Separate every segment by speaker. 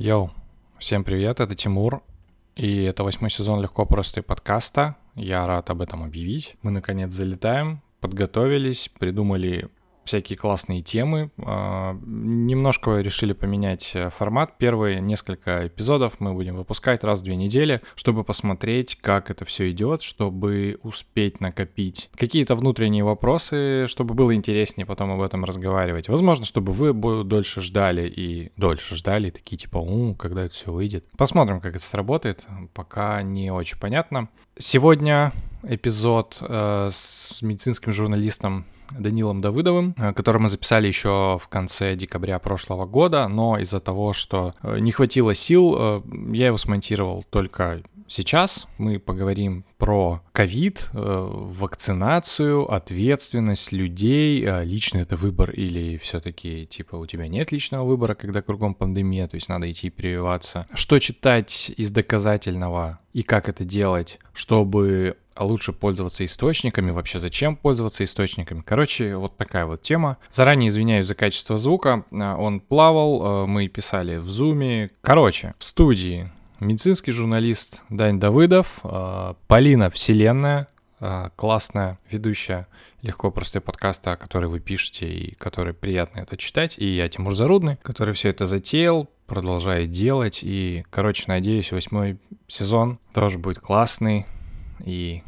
Speaker 1: Йоу, всем привет, это Тимур, и это восьмой сезон «Легко, просто подкаста». Я рад об этом объявить. Мы, наконец, залетаем, подготовились, придумали всякие классные темы. А, немножко решили поменять э, формат. Первые несколько эпизодов мы будем выпускать раз в две недели, чтобы посмотреть, как это все идет, чтобы успеть накопить какие-то внутренние вопросы, чтобы было интереснее потом об этом разговаривать. Возможно, чтобы вы дольше ждали и дольше ждали, такие типа, у, когда это все выйдет. Посмотрим, как это сработает. Пока не очень понятно. Сегодня эпизод э, с медицинским журналистом Данилом Давыдовым, э, который мы записали еще в конце декабря прошлого года, но из-за того, что э, не хватило сил, э, я его смонтировал только Сейчас мы поговорим про ковид, вакцинацию, ответственность людей, личный это выбор или все-таки типа у тебя нет личного выбора, когда кругом пандемия, то есть надо идти прививаться. Что читать из доказательного и как это делать, чтобы а лучше пользоваться источниками, вообще зачем пользоваться источниками. Короче, вот такая вот тема. Заранее извиняюсь за качество звука, а, он плавал, а, мы писали в зуме. Короче, в студии медицинский журналист Дань Давыдов, Полина Вселенная, классная ведущая легко простой подкаста, который вы пишете и который приятно это читать. И я Тимур Зарудный, который все это затеял, продолжает делать. И, короче, надеюсь, восьмой сезон тоже будет классный и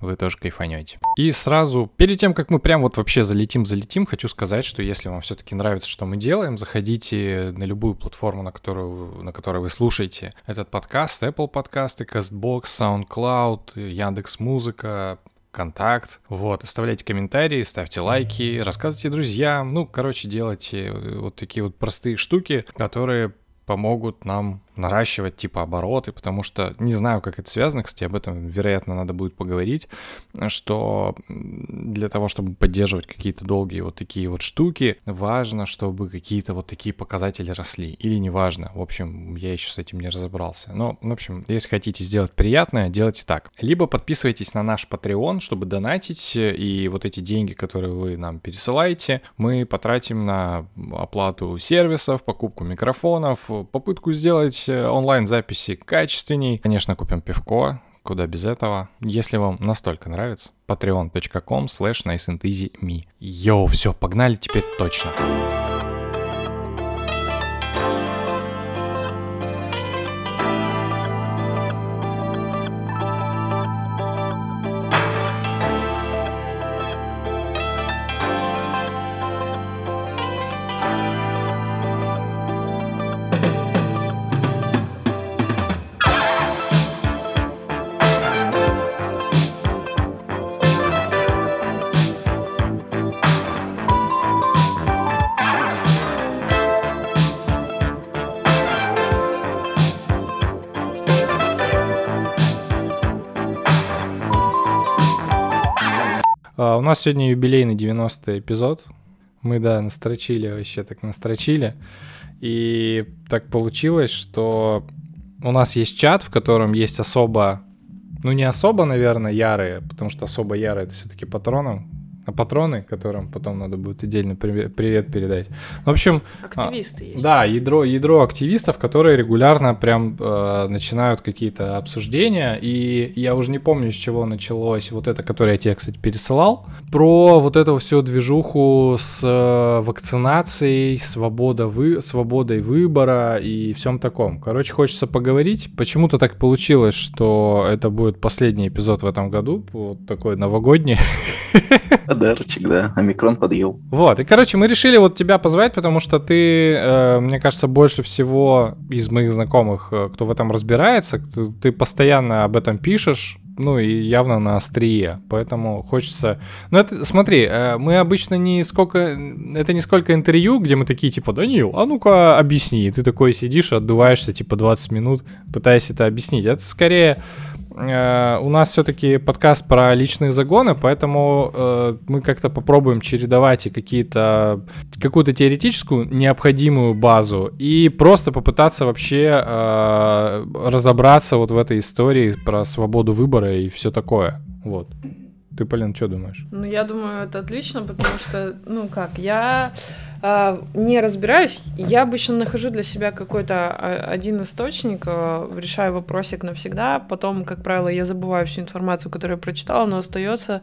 Speaker 1: вы тоже кайфанете. И сразу, перед тем, как мы прям вот вообще залетим-залетим, хочу сказать, что если вам все-таки нравится, что мы делаем, заходите на любую платформу, на которую, на которой вы слушаете этот подкаст, Apple подкасты, CastBox, SoundCloud, Яндекс Музыка, контакт. Вот, оставляйте комментарии, ставьте лайки, рассказывайте друзьям. Ну, короче, делайте вот такие вот простые штуки, которые помогут нам наращивать типа обороты, потому что не знаю, как это связано, кстати, об этом, вероятно, надо будет поговорить, что для того, чтобы поддерживать какие-то долгие вот такие вот штуки, важно, чтобы какие-то вот такие показатели росли, или не важно, в общем, я еще с этим не разобрался. Но, в общем, если хотите сделать приятное, делайте так. Либо подписывайтесь на наш Patreon, чтобы донатить, и вот эти деньги, которые вы нам пересылаете, мы потратим на оплату сервисов, покупку микрофонов, попытку сделать онлайн-записи качественней. Конечно, купим пивко, куда без этого. Если вам настолько нравится, patreon.com slash niceandeasyme. Йоу, все, погнали теперь точно. Сегодня юбилейный 90-й эпизод. Мы, да, настрочили, вообще так настрочили. И так получилось, что у нас есть чат, в котором есть особо, ну не особо, наверное, ярые, потому что особо ярые это все-таки патроном, а патроны, которым потом надо будет отдельно привет, передать. В общем...
Speaker 2: Активисты а, есть.
Speaker 1: Да, ядро, ядро активистов, которые регулярно прям э, начинают какие-то обсуждения, и я уже не помню, с чего началось вот это, которое я тебе, кстати, пересылал, про вот эту всю движуху с э, вакцинацией, свобода вы, свободой выбора и всем таком. Короче, хочется поговорить. Почему-то так получилось, что это будет последний эпизод в этом году, вот такой новогодний.
Speaker 3: Подарочек, да. Омикрон подъел.
Speaker 1: Вот, и, короче, мы решили вот тебя позвать, потому что ты, э, мне кажется, больше всего из моих знакомых, э, кто в этом разбирается, ты постоянно об этом пишешь, ну и явно на острие, поэтому хочется... Ну это, смотри, э, мы обычно не сколько... Это не сколько интервью, где мы такие, типа, Данил, а ну-ка объясни. И ты такой сидишь, отдуваешься, типа, 20 минут, пытаясь это объяснить. Это скорее Э, у нас все-таки подкаст про личные загоны, поэтому э, мы как-то попробуем чередовать и какие-то какую-то теоретическую необходимую базу и просто попытаться вообще э, разобраться вот в этой истории про свободу выбора и все такое. Вот. Ты, Полин, что думаешь?
Speaker 2: Ну, я думаю, это отлично, потому что, ну как, я не разбираюсь. Я обычно нахожу для себя какой-то а, один источник, э, решаю вопросик навсегда. Потом, как правило, я забываю всю информацию, которую я прочитала, но остается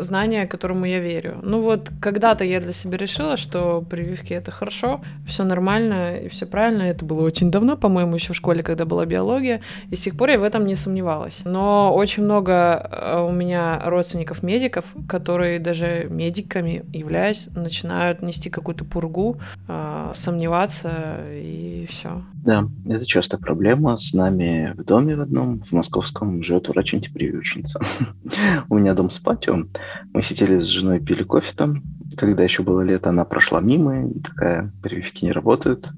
Speaker 2: знание, которому я верю. Ну вот, когда-то я для себя решила, что прививки это хорошо, все нормально и все правильно. Это было очень давно, по-моему, еще в школе, когда была биология. И с тех пор я в этом не сомневалась. Но очень много у меня родственников медиков, которые даже медиками являясь, начинают нести какую-то пургу, э, сомневаться и все.
Speaker 3: Да, это часто проблема. С нами в доме в одном, в московском, живет врач-антипрививочница. У меня дом с патио. Мы сидели с женой, пили кофе там. Когда еще было лето, она прошла мимо и такая, прививки не работают.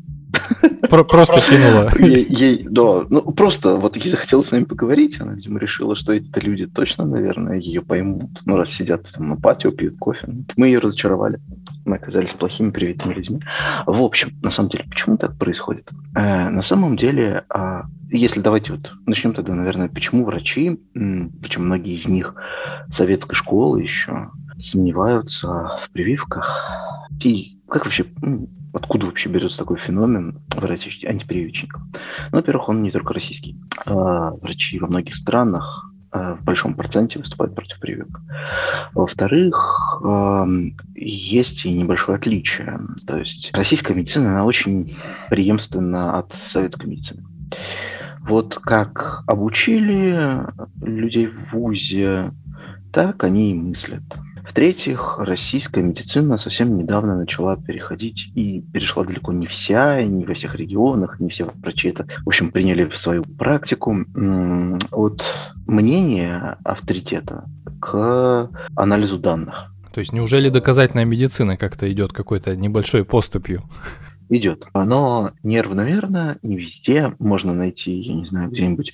Speaker 1: Просто скинула.
Speaker 3: Ей, да, ну просто вот ей захотелось с нами поговорить, она, видимо, решила, что эти люди точно, наверное, ее поймут. Ну, раз сидят там на патио, пьют кофе. Мы ее разочаровали. Мы оказались плохими, привитыми людьми. В общем, на самом деле, почему так происходит? Э, на самом деле, э, если давайте вот начнем тогда, наверное, почему врачи, причем многие из них советской школы еще, сомневаются в прививках. И как вообще откуда вообще берется такой феномен врачей антипрививочников? Ну, во-первых, он не только российский. А, врачи во многих странах а, в большом проценте выступают против прививок. Во-вторых, есть и небольшое отличие. То есть российская медицина, она очень преемственна от советской медицины. Вот как обучили людей в ВУЗе, так они и мыслят. В-третьих, российская медицина совсем недавно начала переходить и перешла далеко не вся, не во всех регионах, не все врачи это, в общем, приняли в свою практику от мнения авторитета к анализу данных.
Speaker 1: То есть неужели доказательная медицина как-то идет какой-то небольшой поступью?
Speaker 3: Идет. Но неравномерно, не везде можно найти, я не знаю, где-нибудь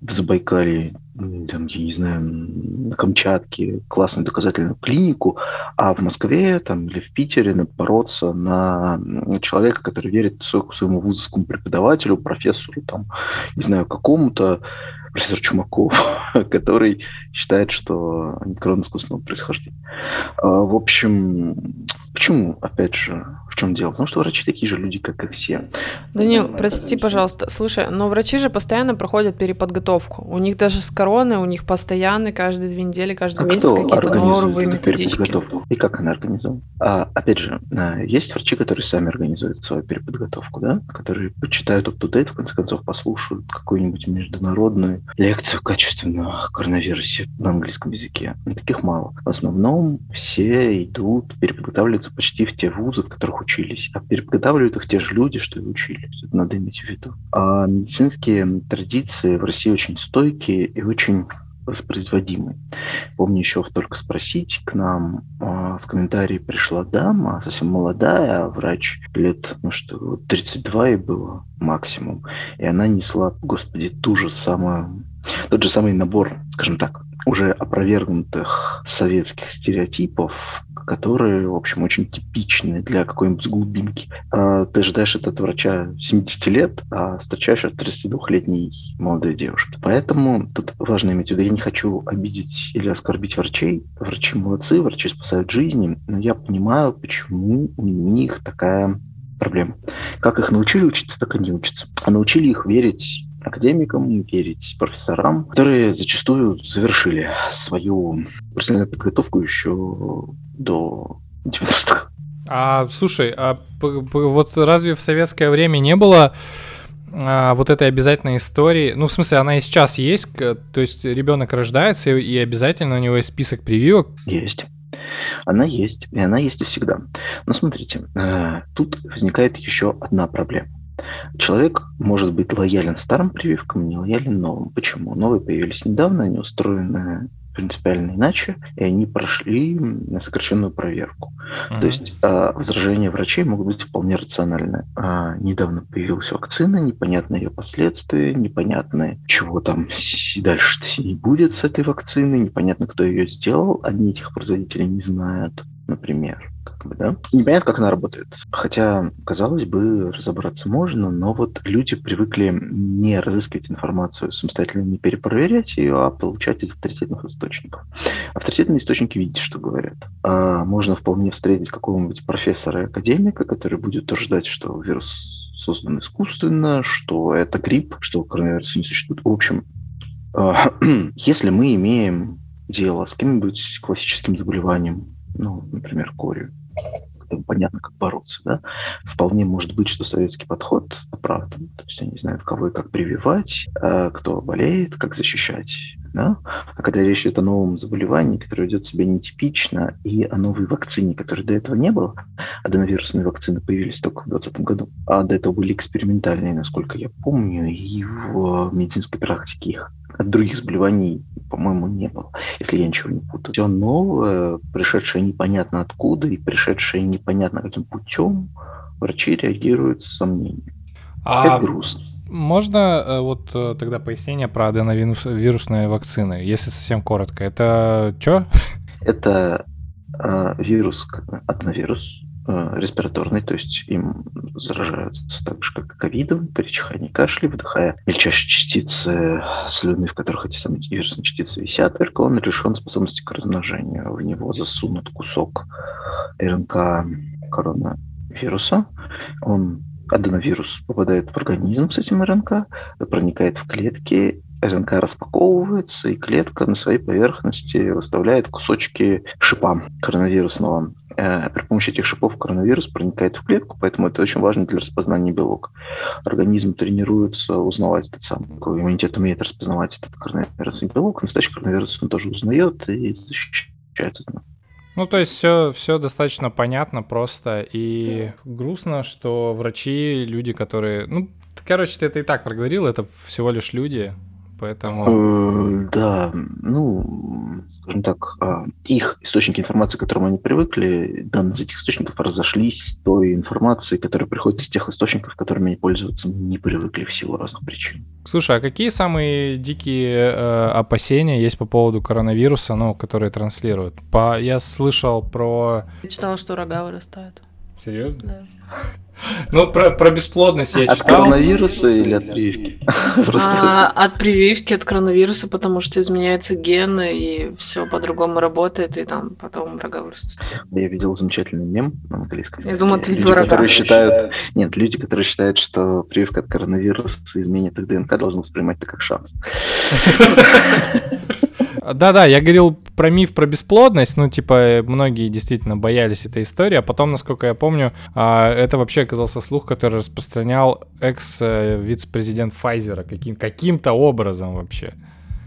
Speaker 3: в Забайкалье, там, я не знаю, на Камчатке классную доказательную клинику, а в Москве там, или в Питере напороться на человека, который верит своему вузовскому преподавателю, профессору, там, не знаю, какому-то, профессор Чумаков, который считает, что омикрон искусственного происхождения. А, в общем, почему, опять же, чем дело? Потому что врачи такие же люди, как и все.
Speaker 2: Данил, прости, пожалуйста, слушай, но врачи же постоянно проходят переподготовку. У них даже с короны, у них постоянно каждые две недели, каждый а месяц какие-то новые методички.
Speaker 3: И как она организована? А, опять же, а, есть врачи, которые сами организуют свою переподготовку, да, которые почитают up-to-date, в конце концов послушают какую-нибудь международную лекцию качественную о коронавирусе на английском языке. Таких мало. В основном все идут переподготавливаться почти в те вузы, в которых учились. А переподготавливают их те же люди, что и учились. Это надо иметь в виду. А медицинские традиции в России очень стойкие и очень воспроизводимый. Помню еще только спросить, к нам э, в комментарии пришла дама, совсем молодая, врач лет, ну что, 32 и было максимум. И она несла, господи, ту же самую, тот же самый набор, скажем так, уже опровергнутых советских стереотипов, которые, в общем, очень типичны для какой-нибудь глубинки. А, ты ожидаешь от врача 70 лет, а встречаешь от 32-летней молодой девушки. Поэтому тут важно иметь в виду, я не хочу обидеть или оскорбить врачей. Врачи молодцы, врачи спасают жизни, но я понимаю, почему у них такая проблема. Как их научили учиться, так и не учатся. А научили их верить академикам, верить профессорам, которые зачастую завершили свою профессиональную подготовку еще до 90-х.
Speaker 1: А слушай, а вот разве в советское время не было а, вот этой обязательной истории? Ну, в смысле, она и сейчас есть, то есть ребенок рождается и обязательно у него есть список прививок?
Speaker 3: Есть. Она есть, и она есть и всегда. Но смотрите, э, тут возникает еще одна проблема. Человек может быть лоялен старым прививкам, не лоялен новым. Почему? Новые появились недавно, они устроены принципиально иначе, и они прошли на сокращенную проверку. Uh-huh. То есть э, возражения врачей могут быть вполне рациональны. А, недавно появилась вакцина, непонятны ее последствия, непонятно, чего там дальше не будет с этой вакциной, непонятно, кто ее сделал, одни этих производителей не знают. Например, как бы, да? Непонятно, как она работает. Хотя, казалось бы, разобраться можно, но вот люди привыкли не разыскивать информацию самостоятельно, не перепроверять ее, а получать из авторитетных источников. Авторитетные источники, видите, что говорят. А можно вполне встретить какого-нибудь профессора и академика, который будет утверждать, что вирус создан искусственно, что это грипп, что коронавирус не существует. В общем, а, если мы имеем дело с каким-нибудь классическим заболеванием, ну, например, корью, там понятно, как бороться, да, вполне может быть, что советский подход оправдан. То есть они знают, кого и как прививать, а кто болеет, как защищать. Да? А когда речь идет о новом заболевании, которое ведет себя нетипично, и о новой вакцине, которой до этого не было, аденовирусные вакцины появились только в 2020 году, а до этого были экспериментальные, насколько я помню, и в медицинской практике их от других заболеваний, по-моему, не было, если я ничего не путаю. Все новое, пришедшее непонятно откуда и пришедшее непонятно каким путем, врачи реагируют с сомнением. А... Это грустно.
Speaker 1: Можно э, вот э, тогда пояснение про аденовирусные вакцины, если совсем коротко. Это что?
Speaker 3: Это э, вирус, аденовирус, Э, респираторный, то есть им заражаются так же, как и ковидом, при чихании, кашле, выдыхая мельчайшие частицы слюны, в которых эти самые вирусные частицы висят, только он лишен способности к размножению. В него засунут кусок РНК коронавируса, он аденовирус попадает в организм с этим РНК, проникает в клетки РНК распаковывается, и клетка на своей поверхности выставляет кусочки шипа коронавирусного. Э, при помощи этих шипов коронавирус проникает в клетку, поэтому это очень важно для распознания белок. Организм тренируется узнавать этот самый, иммунитет умеет распознавать этот коронавирусный белок, настоящий коронавирус он тоже узнает и защищается от него.
Speaker 1: Ну, то есть все, все достаточно понятно, просто и грустно, что врачи, люди, которые... Ну, короче, ты это и так проговорил, это всего лишь люди, Поэтому...
Speaker 3: Э, да, ну, скажем так, а, их источники информации, к которым они привыкли, данные из этих источников разошлись с той информацией, которая приходит из тех источников, которыми они пользоваться не привыкли в силу разных причин.
Speaker 1: Слушай, а какие самые дикие э, опасения есть по поводу коронавируса, ну, которые транслируют? По... Я слышал про...
Speaker 2: Я читала, что рога вырастают.
Speaker 1: Серьезно? Да. Ну, про, про бесплодность я
Speaker 3: от читал. От коронавируса или от прививки?
Speaker 2: А, от прививки, от коронавируса, потому что изменяются гены, и все по-другому работает, и там потом рога вырастут.
Speaker 3: Я видел замечательный мем на английском.
Speaker 2: Я думал, ты видел рога.
Speaker 3: Которые считают... Нет, люди, которые считают, что прививка от коронавируса изменит их ДНК, должны воспринимать это как шанс.
Speaker 1: Да-да, я говорил про миф про бесплодность, ну, типа, многие действительно боялись этой истории, а потом, насколько я помню, а, это вообще оказался слух, который распространял экс-вице-президент Pfizer каким- каким-то образом вообще.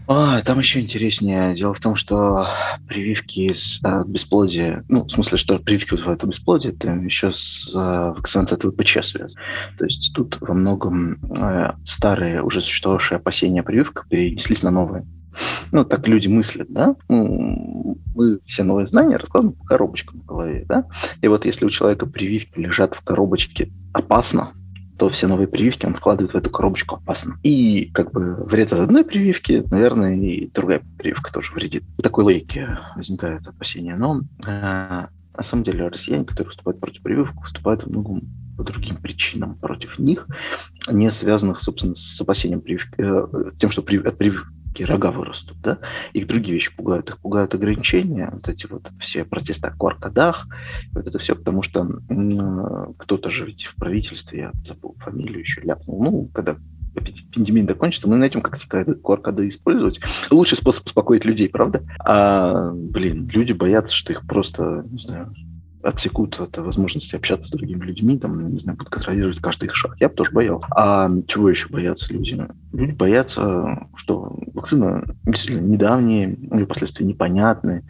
Speaker 3: А, там еще интереснее. Дело в том, что прививки с а, бесплодия, ну, в смысле, что прививки вызывают бесплодие, это еще с а, вакцинацией от ВПЧ связано. То есть тут во многом а, старые, уже существовавшие опасения о прививках перенеслись на новые. Ну, так люди мыслят, да? Ну, мы все новые знания раскладываем по коробочкам в голове, да? И вот если у человека прививки лежат в коробочке опасно, то все новые прививки он вкладывает в эту коробочку опасно. И как бы вред от одной прививки, наверное, и другая прививка тоже вредит. В такой логике возникают опасения. Но э, на самом деле россияне, которые выступают против прививок, выступают в многом по другим причинам против них, не связанных, собственно, с опасением прививки, э, тем, что при, от прививки рога вырастут, да, их другие вещи пугают, их пугают ограничения, вот эти вот все протесты о QR-кодах, вот это все, потому что кто-то же ведь в правительстве, я забыл фамилию еще ляпнул, ну, когда пандемия закончится, мы найдем, как эти QR-коды использовать. Лучший способ успокоить людей, правда? А, блин, люди боятся, что их просто, не знаю, отсекут от возможности общаться с другими людьми, там, не знаю, будут контролировать каждый их шаг. Я бы тоже боялся. А чего еще боятся люди? Люди боятся, что вакцина действительно недавние, ее последствия непонятны.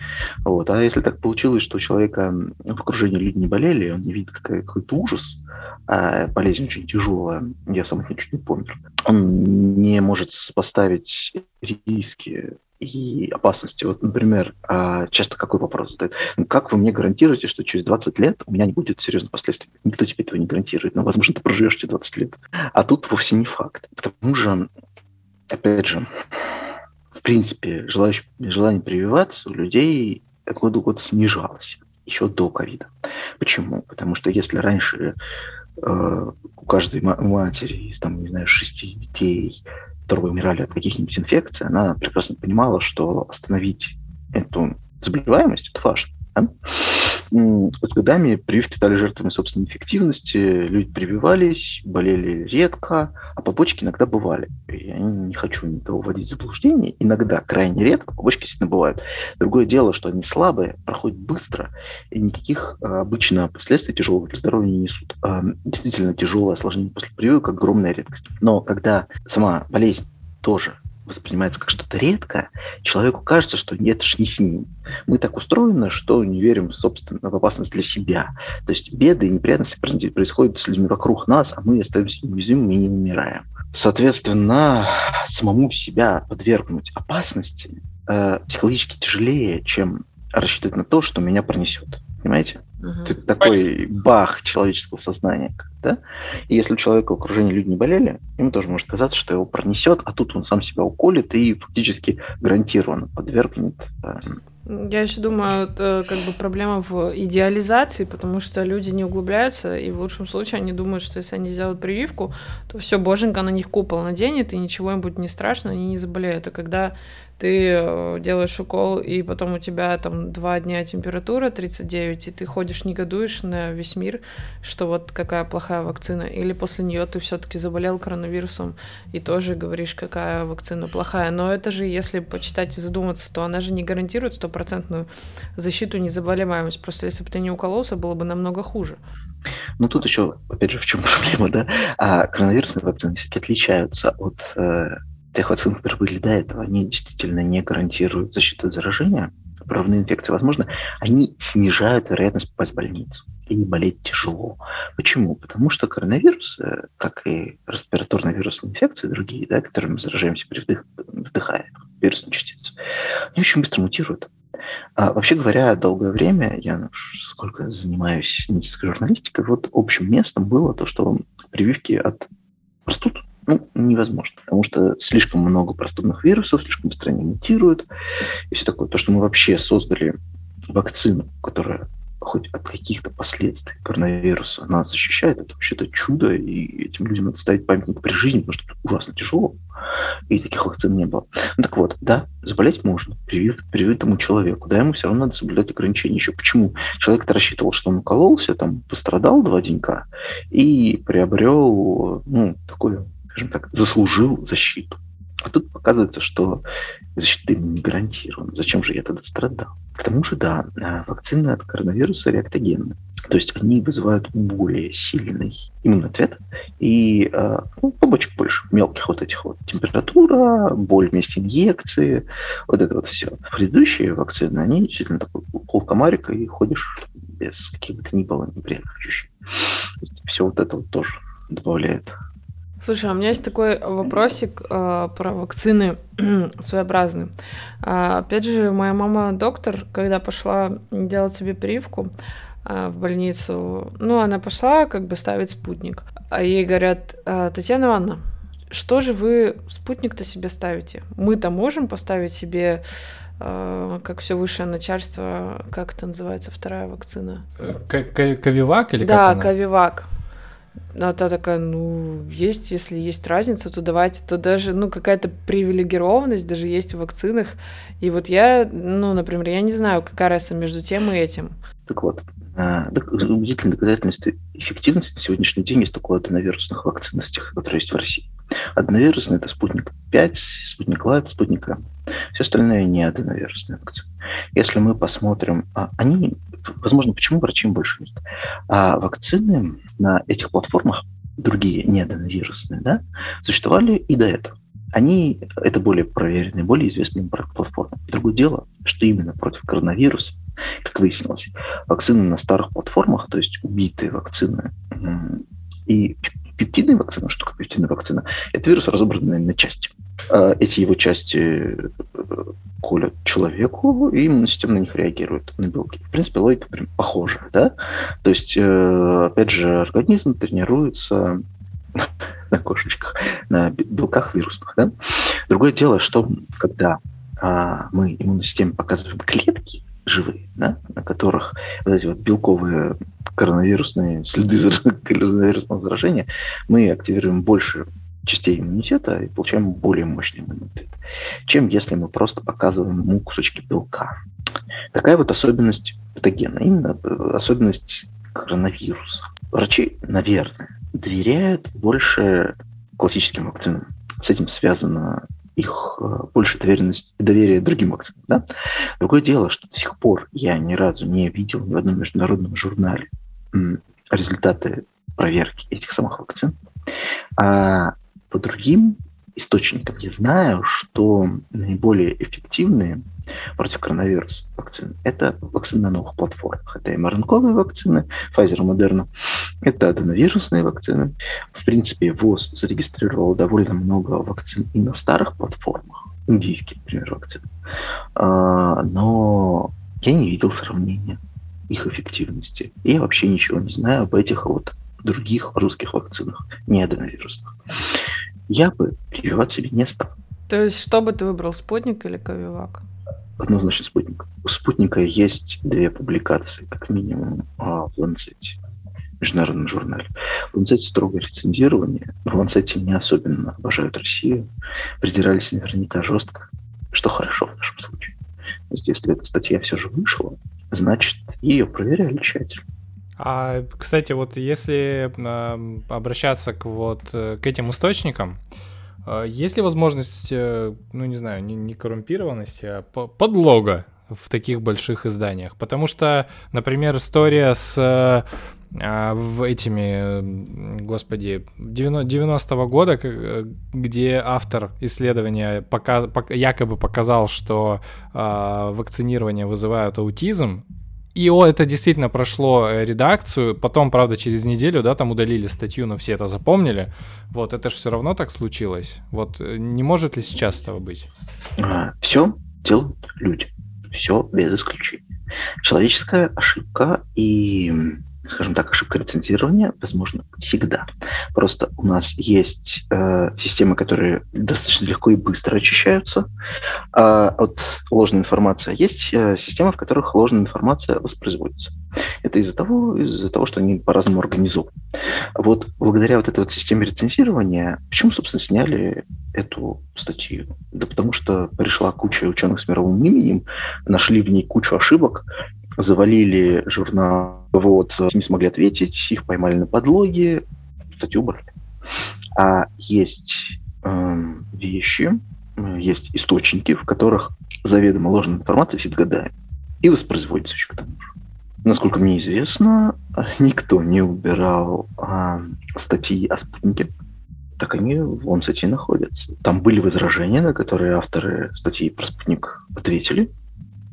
Speaker 3: Вот. А если так получилось, что у человека в окружении люди не болели, он не видит какой-то ужас, а болезнь очень тяжелая, я сам чуть не помер, он не может сопоставить риски и опасности. Вот, например, а, часто какой вопрос задают? «Ну, как вы мне гарантируете, что через 20 лет у меня не будет серьезных последствий? Никто тебе этого не гарантирует. Но, возможно, ты проживешь эти 20 лет. А тут вовсе не факт. К тому же, опять же, в принципе, желающих, желание прививаться у людей от года год снижалось. еще до ковида. Почему? Потому что если раньше э, у каждой матери из, там, не знаю, шести детей, которые умирали от каких-нибудь инфекций, она прекрасно понимала, что остановить эту заболеваемость – это важно. Да? С годами прививки стали жертвами собственной эффективности, люди прививались, болели редко, а побочки иногда бывали. Я не хочу никого вводить в заблуждение. Иногда, крайне редко, побочки действительно бывают. Другое дело, что они слабые, проходят быстро, и никаких а, обычно последствий тяжелого для здоровья не несут. А, действительно тяжелое осложнение после прививок – огромная редкость. Но когда сама болезнь тоже воспринимается как что-то редкое, человеку кажется, что это ж не с ним. Мы так устроены, что не верим, собственно, в опасность для себя. То есть беды и неприятности происходят с людьми вокруг нас, а мы остаемся неуязвимыми и не умираем. Соответственно, самому себя подвергнуть опасности э, психологически тяжелее, чем рассчитывать на то, что меня пронесет. Понимаете? Угу. Это такой бах человеческого сознания. Да? И если у человека в окружении люди не болели, ему тоже может казаться, что его пронесет, а тут он сам себя уколет и фактически гарантированно подвергнет.
Speaker 2: Я еще думаю, это как бы проблема в идеализации, потому что люди не углубляются, и в лучшем случае они думают, что если они сделают прививку, то все, боженька на них купол наденет, и ничего им будет не страшно, они не заболеют. А когда ты э, делаешь укол, и потом у тебя там два дня температура 39, и ты ходишь негодуешь на весь мир, что вот какая плохая вакцина. Или после нее ты все-таки заболел коронавирусом и тоже говоришь, какая вакцина плохая. Но это же, если почитать и задуматься, то она же не гарантирует стопроцентную защиту незаболеваемость. Просто если бы ты не укололся, было бы намного хуже.
Speaker 3: Ну тут еще, опять же, в чем проблема, да? А коронавирусные вакцины все-таки отличаются от тех вакцин, которые были до этого, они действительно не гарантируют защиту от заражения, правные инфекции, возможно, они снижают вероятность попасть в больницу и болеть тяжело. Почему? Потому что коронавирус, э, как и респираторные вирусные инфекции, другие, да, которыми мы заражаемся при вдых, вдыхая вирусные частицы, они очень быстро мутируют. А, вообще говоря, долгое время, я сколько занимаюсь медицинской журналистикой, вот общим местом было то, что прививки от простуд ну, невозможно, потому что слишком много простудных вирусов, слишком быстро они мутируют, и все такое. То, что мы вообще создали вакцину, которая хоть от каких-то последствий коронавируса нас защищает, это вообще-то чудо, и этим людям надо ставить памятник при жизни, потому что это ужасно тяжело, и таких вакцин не было. Ну так вот, да, заболеть можно привив, привитому человеку, да, ему все равно надо соблюдать ограничения. Еще почему? Человек-то рассчитывал, что он укололся, там, пострадал два денька и приобрел, ну, такое скажем так, заслужил защиту. А тут показывается, что защита не гарантирована. Зачем же я тогда страдал? К тому же, да, а, вакцины от коронавируса реактогенны. То есть они вызывают более сильный иммунный ответ и а, ну, побочек больше, мелких вот этих вот. Температура, боль вместе инъекции, вот это вот все. Предыдущие вакцины, они действительно такой пол комарика и ходишь без каких бы то ни было неприятных ощущений. Все вот это вот тоже добавляет
Speaker 2: Слушай, а у меня есть такой вопросик э, про вакцины своеобразный. А, опять же, моя мама доктор, когда пошла делать себе прививку э, в больницу, ну, она пошла как бы ставить спутник. А ей говорят, «А, Татьяна Ивановна, что же вы спутник-то себе ставите? Мы-то можем поставить себе э, как все высшее начальство, как это называется вторая вакцина?
Speaker 1: Ковивак или
Speaker 2: да, как Да, Ковивак. А та такая, ну, есть, если есть разница, то давайте, то даже, ну, какая-то привилегированность даже есть в вакцинах. И вот я, ну, например, я не знаю, какая разница между тем и этим.
Speaker 3: Так вот, а, убедительное доказательство эффективности на сегодняшний день есть только у аденовирусных вакцин, которые есть в России. Аденовирусный – это спутник 5, спутник Лайт, спутник М. Все остальное не аденовирусные вакцины. Если мы посмотрим, а, они, возможно, почему врачи больше нет, а вакцины на этих платформах, другие не аденовирусные, да, существовали и до этого. Они, это более проверенные, более известные платформы. Другое дело, что именно против коронавируса, как выяснилось, вакцины на старых платформах, то есть убитые вакцины и пептидная вакцина, что такое пептидная вакцина? Это вирус, разобранный на части. А эти его части колят человеку, и иммунная на них реагирует, на белки. В принципе, логика прям похожая, да? То есть, э, опять же, организм тренируется на кошечках, на белках вирусных, да? Другое дело, что когда а, мы иммунной системе показываем клетки, живые, да, на которых вот эти вот белковые коронавирусные следы коронавирусного заражения, мы активируем больше частей иммунитета и получаем более мощный иммунитет, чем если мы просто показываем ему кусочки белка. Такая вот особенность патогена, именно э, особенность коронавируса. Врачи, наверное, доверяют больше классическим вакцинам. С этим связано их э, больше доверенность доверие другим вакцинам. Да? Другое дело, что до сих пор я ни разу не видел ни в одном международном журнале результаты проверки этих самых вакцин. А по другим источникам я знаю, что наиболее эффективные против коронавируса вакцины – это вакцины на новых платформах. Это mRNA вакцины, Pfizer Moderna, это аденовирусные вакцины. В принципе, ВОЗ зарегистрировал довольно много вакцин и на старых платформах, индийские, например, вакцины. А, но я не видел сравнения их эффективности. И я вообще ничего не знаю об этих вот других русских вакцинах, не аденовирусных я бы прививать себе не стал.
Speaker 2: То есть, что бы ты выбрал, спутник или ковивак?
Speaker 3: Однозначно спутник. У спутника есть две публикации, как минимум, а, в Ланцете, международном журнале. В Ланцете строгое рецензирование. В Ланцете не особенно обожают Россию. Придирались наверняка жестко, что хорошо в нашем случае. То есть, если эта статья все же вышла, значит, ее проверяли тщательно.
Speaker 1: А, кстати, вот если обращаться к вот э, к этим источникам, э, есть ли возможность, э, ну не знаю, не, не коррумпированности, а подлога в таких больших изданиях? Потому что, например, история с э, в этими, господи, 90-го года, где автор исследования пока, якобы показал, что э, вакцинирование вызывает аутизм, и о, это действительно прошло э, редакцию, потом, правда, через неделю, да, там удалили статью, но все это запомнили. Вот, это же все равно так случилось. Вот, э, не может ли сейчас этого быть?
Speaker 3: А, все делают люди. Все без исключения. Человеческая ошибка и скажем так, ошибка рецензирования возможно всегда. Просто у нас есть э, системы, которые достаточно легко и быстро очищаются э, от ложной информации. Есть э, системы, в которых ложная информация воспроизводится. Это из-за того, из-за того, что они по-разному организованы. Вот благодаря вот этой вот системе рецензирования, почему, собственно, сняли эту статью? Да потому что пришла куча ученых с мировым именем, нашли в ней кучу ошибок, завалили журнал, вот, не смогли ответить, их поймали на подлоге, статью убрали. А есть э, вещи, есть источники, в которых заведомо ложная информация всегда гадает. И воспроизводится еще к тому же. Насколько мне известно, никто не убирал а, статьи о спутнике. Так они в Ланцете находятся. Там были возражения, на которые авторы статьи про спутник ответили.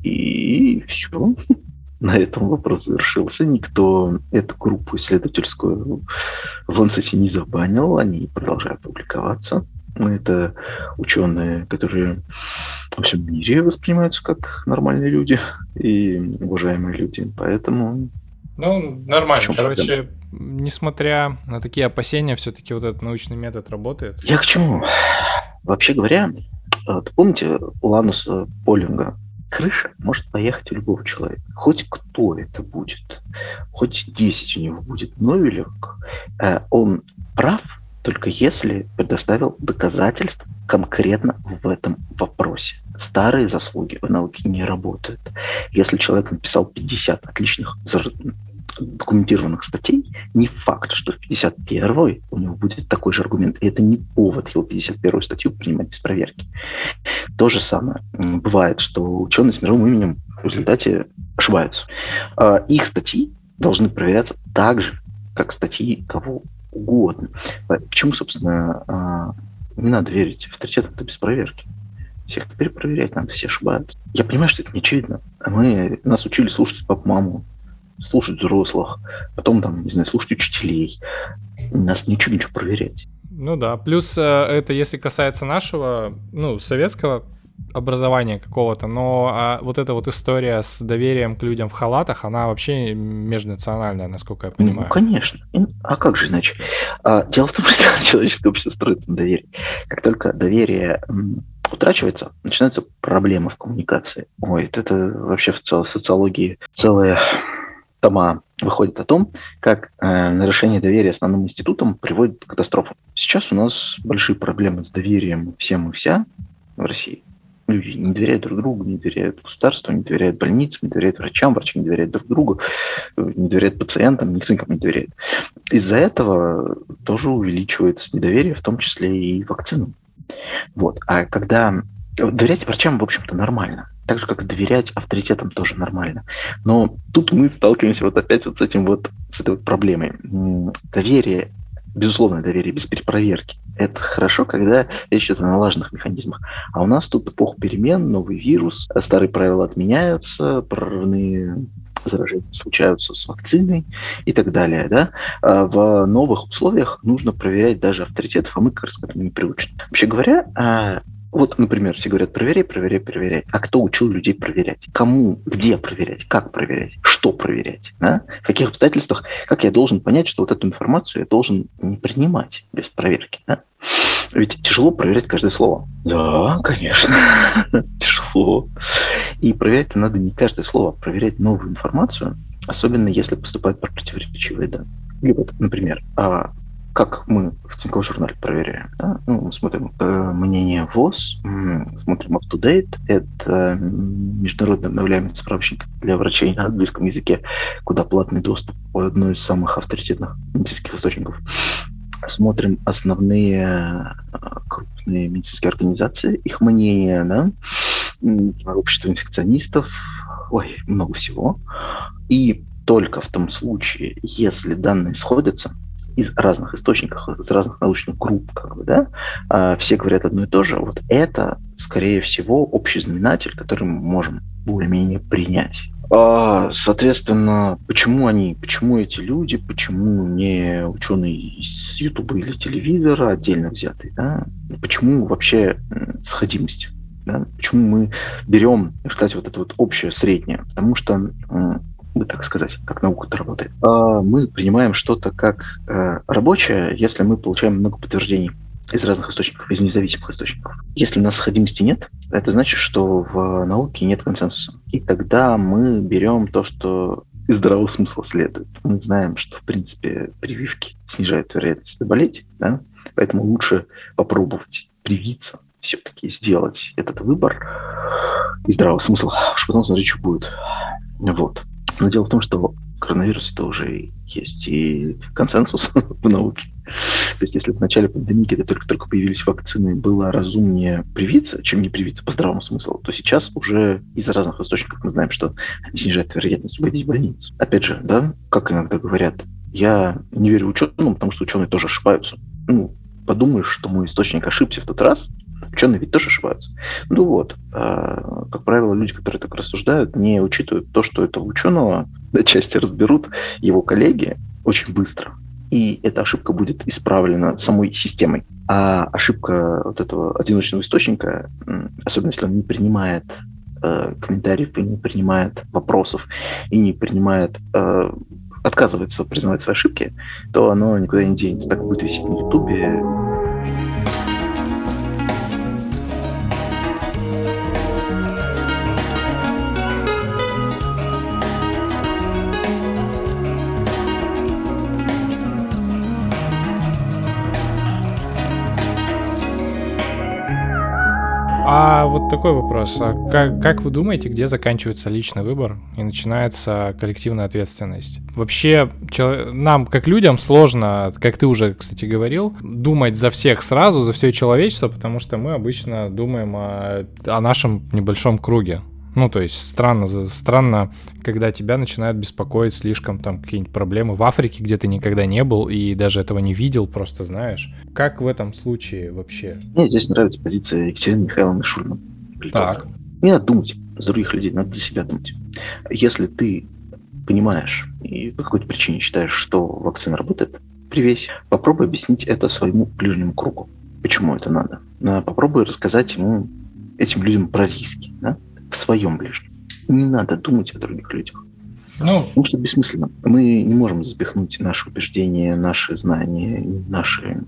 Speaker 3: И все на этом вопрос завершился. Никто эту группу исследовательскую в Ланцете не забанил, они продолжают публиковаться. Это ученые, которые во всем мире воспринимаются как нормальные люди и уважаемые люди. Поэтому
Speaker 1: ну, нормально. Короче, несмотря на такие опасения, все-таки вот этот научный метод работает.
Speaker 3: Я к чему? Вообще говоря, э, помните Лануса Полинга, крыша может поехать у любого человека. Хоть кто это будет, хоть 10 у него будет Новелевок, э, он прав, только если предоставил доказательств конкретно в этом вопросе. Старые заслуги в науке не работают. Если человек написал 50 отличных документированных статей, не факт, что в 51-й у него будет такой же аргумент. И это не повод его 51-ю статью принимать без проверки. То же самое бывает, что ученые с мировым именем в результате ошибаются. А, их статьи должны проверяться так же, как статьи кого угодно. Почему, собственно, а, не надо верить авторитетам без проверки? Всех теперь проверять надо, все ошибаются. Я понимаю, что это не очевидно. Мы, нас учили слушать пап-маму, слушать взрослых, потом там, не знаю, слушать учителей. Нас ничего, ничего проверять.
Speaker 1: Ну да, плюс э, это если касается нашего, ну, советского образования какого-то, но а, вот эта вот история с доверием к людям в халатах, она вообще межнациональная, насколько я понимаю.
Speaker 3: Ну, конечно. А как же иначе? А, дело в том, что человеческое общество строится на доверии. Как только доверие утрачивается, начинаются проблемы в коммуникации. Ой, это вообще в социологии целая тома выходит о том, как э, нарушение доверия основным институтам приводит к катастрофам. Сейчас у нас большие проблемы с доверием всем и вся в России. Люди не доверяют друг другу, не доверяют государству, не доверяют больницам, не доверяют врачам, врачи не доверяют друг другу, не доверяют пациентам, никто никому не доверяет. Из-за этого тоже увеличивается недоверие, в том числе и вакцинам. Вот. А когда доверять врачам, в общем-то, нормально. Так же, как доверять авторитетам тоже нормально. Но тут мы сталкиваемся вот опять вот с этим вот, с этой вот проблемой. Доверие, безусловное доверие без перепроверки. Это хорошо, когда речь идет о налаженных механизмах. А у нас тут эпоха перемен, новый вирус, старые правила отменяются, прорывные заражения случаются с вакциной и так далее. Да? А в новых условиях нужно проверять даже авторитетов, а мы как раз к этому не приучены. Вообще говоря, а, вот, например, все говорят, проверяй, проверяй, проверяй. А кто учил людей проверять? Кому, где проверять, как проверять, что проверять? Да? В каких обстоятельствах, как я должен понять, что вот эту информацию я должен не принимать без проверки? Да? Ведь тяжело проверять каждое слово. Да, конечно, тяжело. И проверять надо не каждое слово, а проверять новую информацию, особенно если поступают противоречивые данные. Или вот, например, а как мы в Тинькофф журнале проверяем? Да? Ну, мы смотрим э, мнение ВОЗ, смотрим UpToDate, это международный обновляемый справочник для врачей на английском языке, куда платный доступ одной из самых авторитетных медицинских источников. Смотрим основные э, крупные медицинские организации, их мнение, да? общество инфекционистов, ой, много всего. И только в том случае, если данные сходятся, из разных источников, из разных научных групп, как бы, да, а, все говорят одно и то же, вот это, скорее всего, общий знаменатель, который мы можем более-менее принять. А, соответственно, почему они, почему эти люди, почему не ученые из Ютуба или телевизора отдельно взятые, да? Почему вообще сходимость? Да? Почему мы берем, кстати, вот это вот общее среднее? Потому что так сказать, как наука-то работает. А мы принимаем что-то как э, рабочее, если мы получаем много подтверждений из разных источников, из независимых источников. Если у нас сходимости нет, это значит, что в науке нет консенсуса. И тогда мы берем то, что из здравого смысла следует. Мы знаем, что, в принципе, прививки снижают вероятность заболеть, да? поэтому лучше попробовать привиться, все-таки сделать этот выбор из здравого смысла, уж потом смотреть, что будет. Вот. Но дело в том, что коронавирус это уже есть и консенсус в науке. То есть, если в начале пандемии, когда только-только появились вакцины, было разумнее привиться, чем не привиться по здравому смыслу, то сейчас уже из разных источников мы знаем, что они снижают вероятность угодить в больницу. Опять же, да, как иногда говорят, я не верю ученым, потому что ученые тоже ошибаются. Ну, подумаешь, что мой источник ошибся в тот раз, Ученые ведь тоже ошибаются. Ну вот, а, как правило, люди, которые так рассуждают, не учитывают то, что этого ученого на части разберут его коллеги очень быстро. И эта ошибка будет исправлена самой системой. А ошибка вот этого одиночного источника, особенно если он не принимает э, комментариев и не принимает вопросов и не принимает э, отказывается признавать свои ошибки, то оно никуда не денется. Так будет висеть на Ютубе
Speaker 1: А вот такой вопрос. А как, как вы думаете, где заканчивается личный выбор и начинается коллективная ответственность? Вообще, нам, как людям, сложно, как ты уже, кстати, говорил, думать за всех сразу, за все человечество, потому что мы обычно думаем о, о нашем небольшом круге. Ну, то есть странно, странно, когда тебя начинают беспокоить слишком там какие-нибудь проблемы в Африке, где ты никогда не был и даже этого не видел, просто знаешь. Как в этом случае вообще?
Speaker 3: Мне здесь нравится позиция Екатерины Михайловны Шульман.
Speaker 1: Так.
Speaker 3: Не надо думать за других людей, надо для себя думать. Если ты понимаешь и по какой-то причине считаешь, что вакцина работает, привесь. Попробуй объяснить это своему ближнему кругу. Почему это надо? Попробуй рассказать ему, этим людям про риски. Да? В своем ближнем. Не надо думать о других людях. Ну, Потому что бессмысленно. Мы не можем запихнуть наши убеждения, наши знания, наши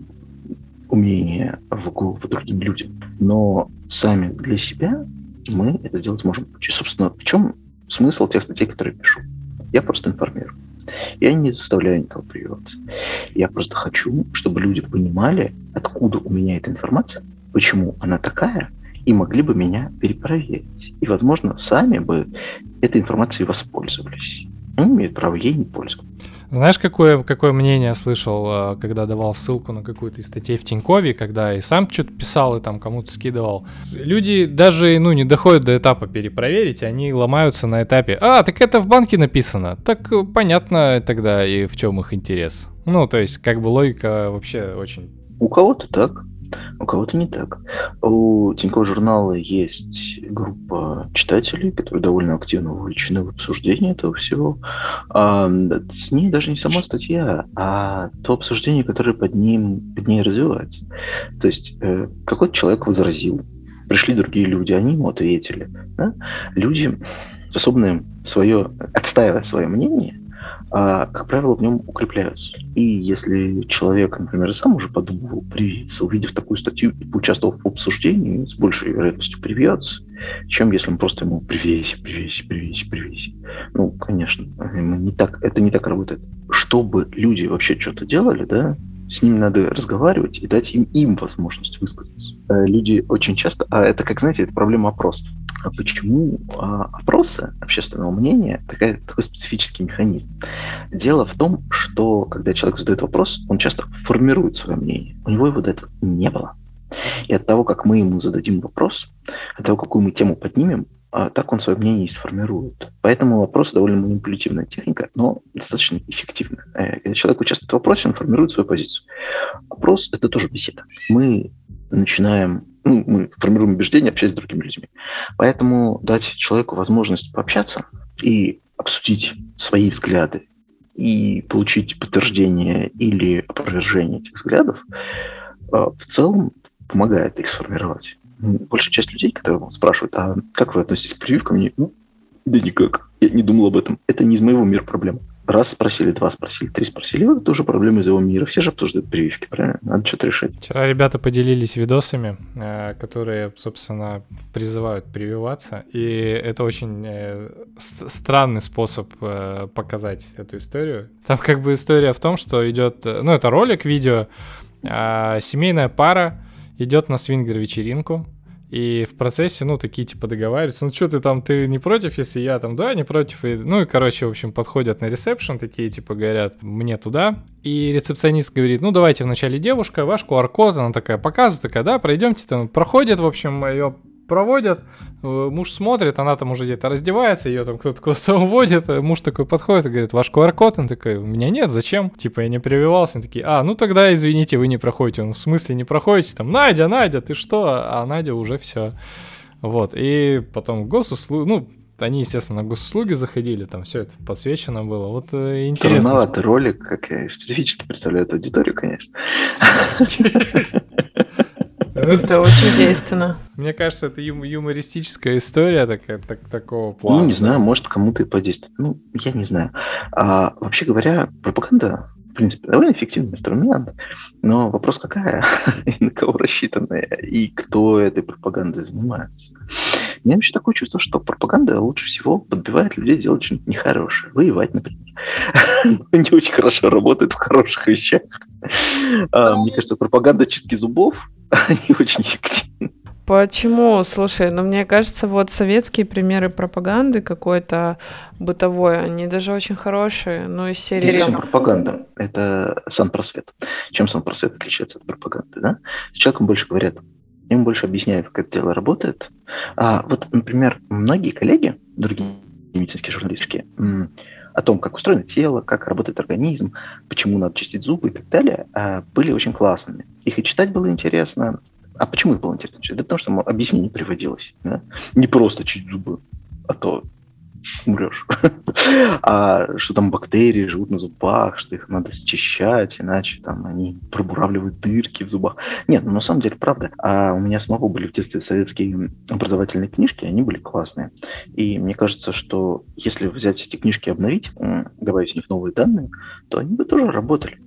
Speaker 3: умение в голову другим людям. Но сами для себя мы это сделать можем. И, собственно, в чем смысл тех статей, которые пишу? Я просто информирую. Я не заставляю никого прививаться. Я просто хочу, чтобы люди понимали, откуда у меня эта информация, почему она такая, и могли бы меня перепроверить. И, возможно, сами бы этой информацией воспользовались. Они имеют право ей не пользоваться.
Speaker 1: Знаешь, какое, какое мнение слышал, э, когда давал ссылку на какую-то из статей в Тинькове, когда и сам что-то писал, и там кому-то скидывал. Люди даже, ну, не доходят до этапа перепроверить, они ломаются на этапе, а, так это в банке написано. Так э, понятно тогда и в чем их интерес. Ну, то есть, как бы логика вообще очень...
Speaker 3: У кого-то так, у кого-то не так. У Тинькофф журнала есть группа читателей, которые довольно активно вовлечены в обсуждение этого всего. А, с ней даже не сама статья, а то обсуждение, которое под, ним, под ней развивается. То есть э, какой-то человек возразил, пришли другие люди, они ему ответили. Да? Люди способны свое, отстаивая свое мнение, а, как правило, в нем укрепляются. И если человек, например, сам уже подумывал привиться, увидев такую статью и поучаствовал в обсуждении, с большей вероятностью привьется, чем если мы просто ему привейся, привейся, привейся, привейся. Ну, конечно, не так, это не так работает. Чтобы люди вообще что-то делали, да, с ними надо разговаривать и дать им, им возможность высказаться. Э, люди очень часто, а это, как знаете, это проблема опросов. А почему а, опросы общественного мнения такая, такой специфический механизм? Дело в том, что когда человек задает вопрос, он часто формирует свое мнение. У него его до этого не было. И от того, как мы ему зададим вопрос, от того, какую мы тему поднимем, а, так он свое мнение и сформирует. Поэтому вопрос довольно манипулятивная техника, но достаточно эффективная. Э, человек участвует в вопросе, он формирует свою позицию. Вопрос – это тоже беседа. Мы начинаем ну, мы формируем убеждения, общаясь с другими людьми. Поэтому дать человеку возможность пообщаться и обсудить свои взгляды и получить подтверждение или опровержение этих взглядов, э, в целом помогает их сформировать. Большая часть людей, которые спрашивают, а как вы относитесь к прививкам, они, ну, да никак, я не думал об этом. Это не из моего мира проблема. Раз спросили, два спросили, три спросили. Вот это уже проблема из его мира. Все же обсуждают прививки, правильно? Надо что-то решать.
Speaker 1: Вчера ребята поделились видосами, э, которые, собственно, призывают прививаться. И это очень э, странный способ э, показать эту историю. Там как бы история в том, что идет... Ну, это ролик, видео. Семейная пара идет на свингер-вечеринку и в процессе, ну, такие типа договариваются, ну, что ты там, ты не против, если я там, да, не против. И, ну, и, короче, в общем, подходят на ресепшн, такие типа говорят, мне туда. И рецепционист говорит, ну, давайте вначале девушка, ваш QR-код, она такая показывает, такая, да, пройдемте, там, проходит, в общем, ее проводят, э, муж смотрит, она там уже где-то раздевается, ее там кто-то куда-то уводит, э, муж такой подходит и говорит, ваш QR-код? Он такой, у меня нет, зачем? Типа, я не прививался. Они такие, а, ну тогда, извините, вы не проходите. Он, в смысле не проходите? Там, Надя, Надя, ты что? А Надя уже все. Вот, и потом госуслуги, ну, они, естественно, на госуслуги заходили, там все это подсвечено было. Вот э, интересно.
Speaker 3: Странноватый ролик, как я специфически представляю эту аудиторию, конечно.
Speaker 2: Это очень действенно.
Speaker 1: Мне кажется, это ю- юмористическая история такая, так, такого плана.
Speaker 3: Ну, не знаю, может, кому-то и подействует. Ну, я не знаю. А, вообще говоря, пропаганда, в принципе, довольно эффективный инструмент, но вопрос какая, и на кого рассчитанная, и кто этой пропагандой занимается. У меня вообще такое чувство, что пропаганда лучше всего подбивает людей делать что-нибудь нехорошее. Воевать, например. Не очень хорошо работает в хороших вещах. А, мне кажется, пропаганда чистки зубов не очень эффективны.
Speaker 2: Почему? Слушай, ну мне кажется, вот советские примеры пропаганды какой-то бытовой, они даже очень хорошие, ну из серии
Speaker 3: там... пропаганда — это сам просвет. Чем сам просвет отличается от пропаганды, да? С человеком больше говорят, им больше объясняют, как это дело работает. А вот, например, многие коллеги, другие медицинские журналистки, о том, как устроено тело, как работает организм, почему надо чистить зубы и так далее, а, были очень классными. Их и читать было интересно. А почему их было интересно читать? Да потому что объяснение приводилось. Да? Не просто чистить зубы, а то умрешь. а что там бактерии живут на зубах, что их надо счищать, иначе там они пробуравливают дырки в зубах. Нет, ну на самом деле правда. А у меня самого были в детстве советские образовательные книжки, они были классные. И мне кажется, что если взять эти книжки и обновить, добавить в них новые данные, то они бы тоже работали.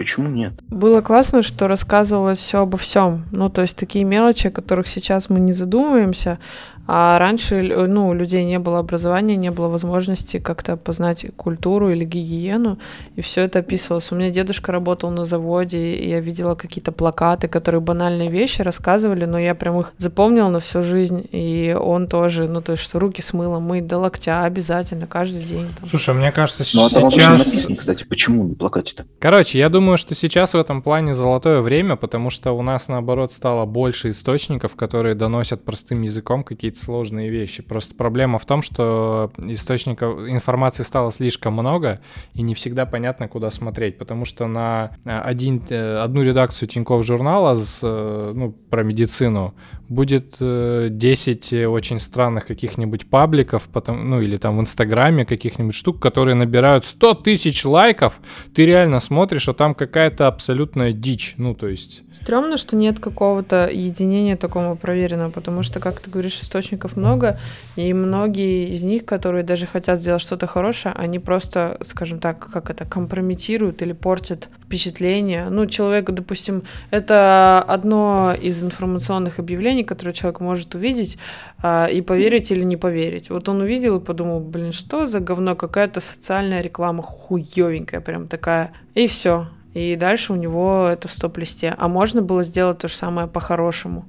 Speaker 3: Почему нет?
Speaker 2: Было классно, что рассказывалось все обо всем. Ну, то есть такие мелочи, о которых сейчас мы не задумываемся, а раньше, ну, у людей не было образования, не было возможности как-то познать культуру или гигиену, и все это описывалось. У меня дедушка работал на заводе, и я видела какие-то плакаты, которые банальные вещи рассказывали, но я прям их запомнила на всю жизнь, и он тоже, ну, то есть, что руки с мылом мыть до локтя обязательно, каждый день. Там.
Speaker 1: Слушай, мне кажется,
Speaker 3: Ну, а
Speaker 1: сейчас...
Speaker 3: написано, кстати, почему на плакате-то?
Speaker 1: Короче, я думаю, что сейчас в этом плане золотое время, потому что у нас, наоборот, стало больше источников, которые доносят простым языком какие-то сложные вещи. Просто проблема в том, что источников информации стало слишком много, и не всегда понятно, куда смотреть, потому что на э, один, э, одну редакцию Тинькофф журнала с, э, ну, про медицину будет 10 очень странных каких-нибудь пабликов, потом, ну или там в Инстаграме каких-нибудь штук, которые набирают 100 тысяч лайков, ты реально смотришь, а там какая-то абсолютная дичь, ну то есть...
Speaker 2: Стремно, что нет какого-то единения такого проверенного, потому что, как ты говоришь, источников много, и многие из них, которые даже хотят сделать что-то хорошее, они просто, скажем так, как это, компрометируют или портят впечатление. Ну, человек, допустим, это одно из информационных объявлений, которое человек может увидеть а, и поверить или не поверить. Вот он увидел и подумал, блин, что за говно, какая-то социальная реклама хуёвенькая, прям такая, и все. И дальше у него это в стоп-листе. А можно было сделать то же самое по-хорошему.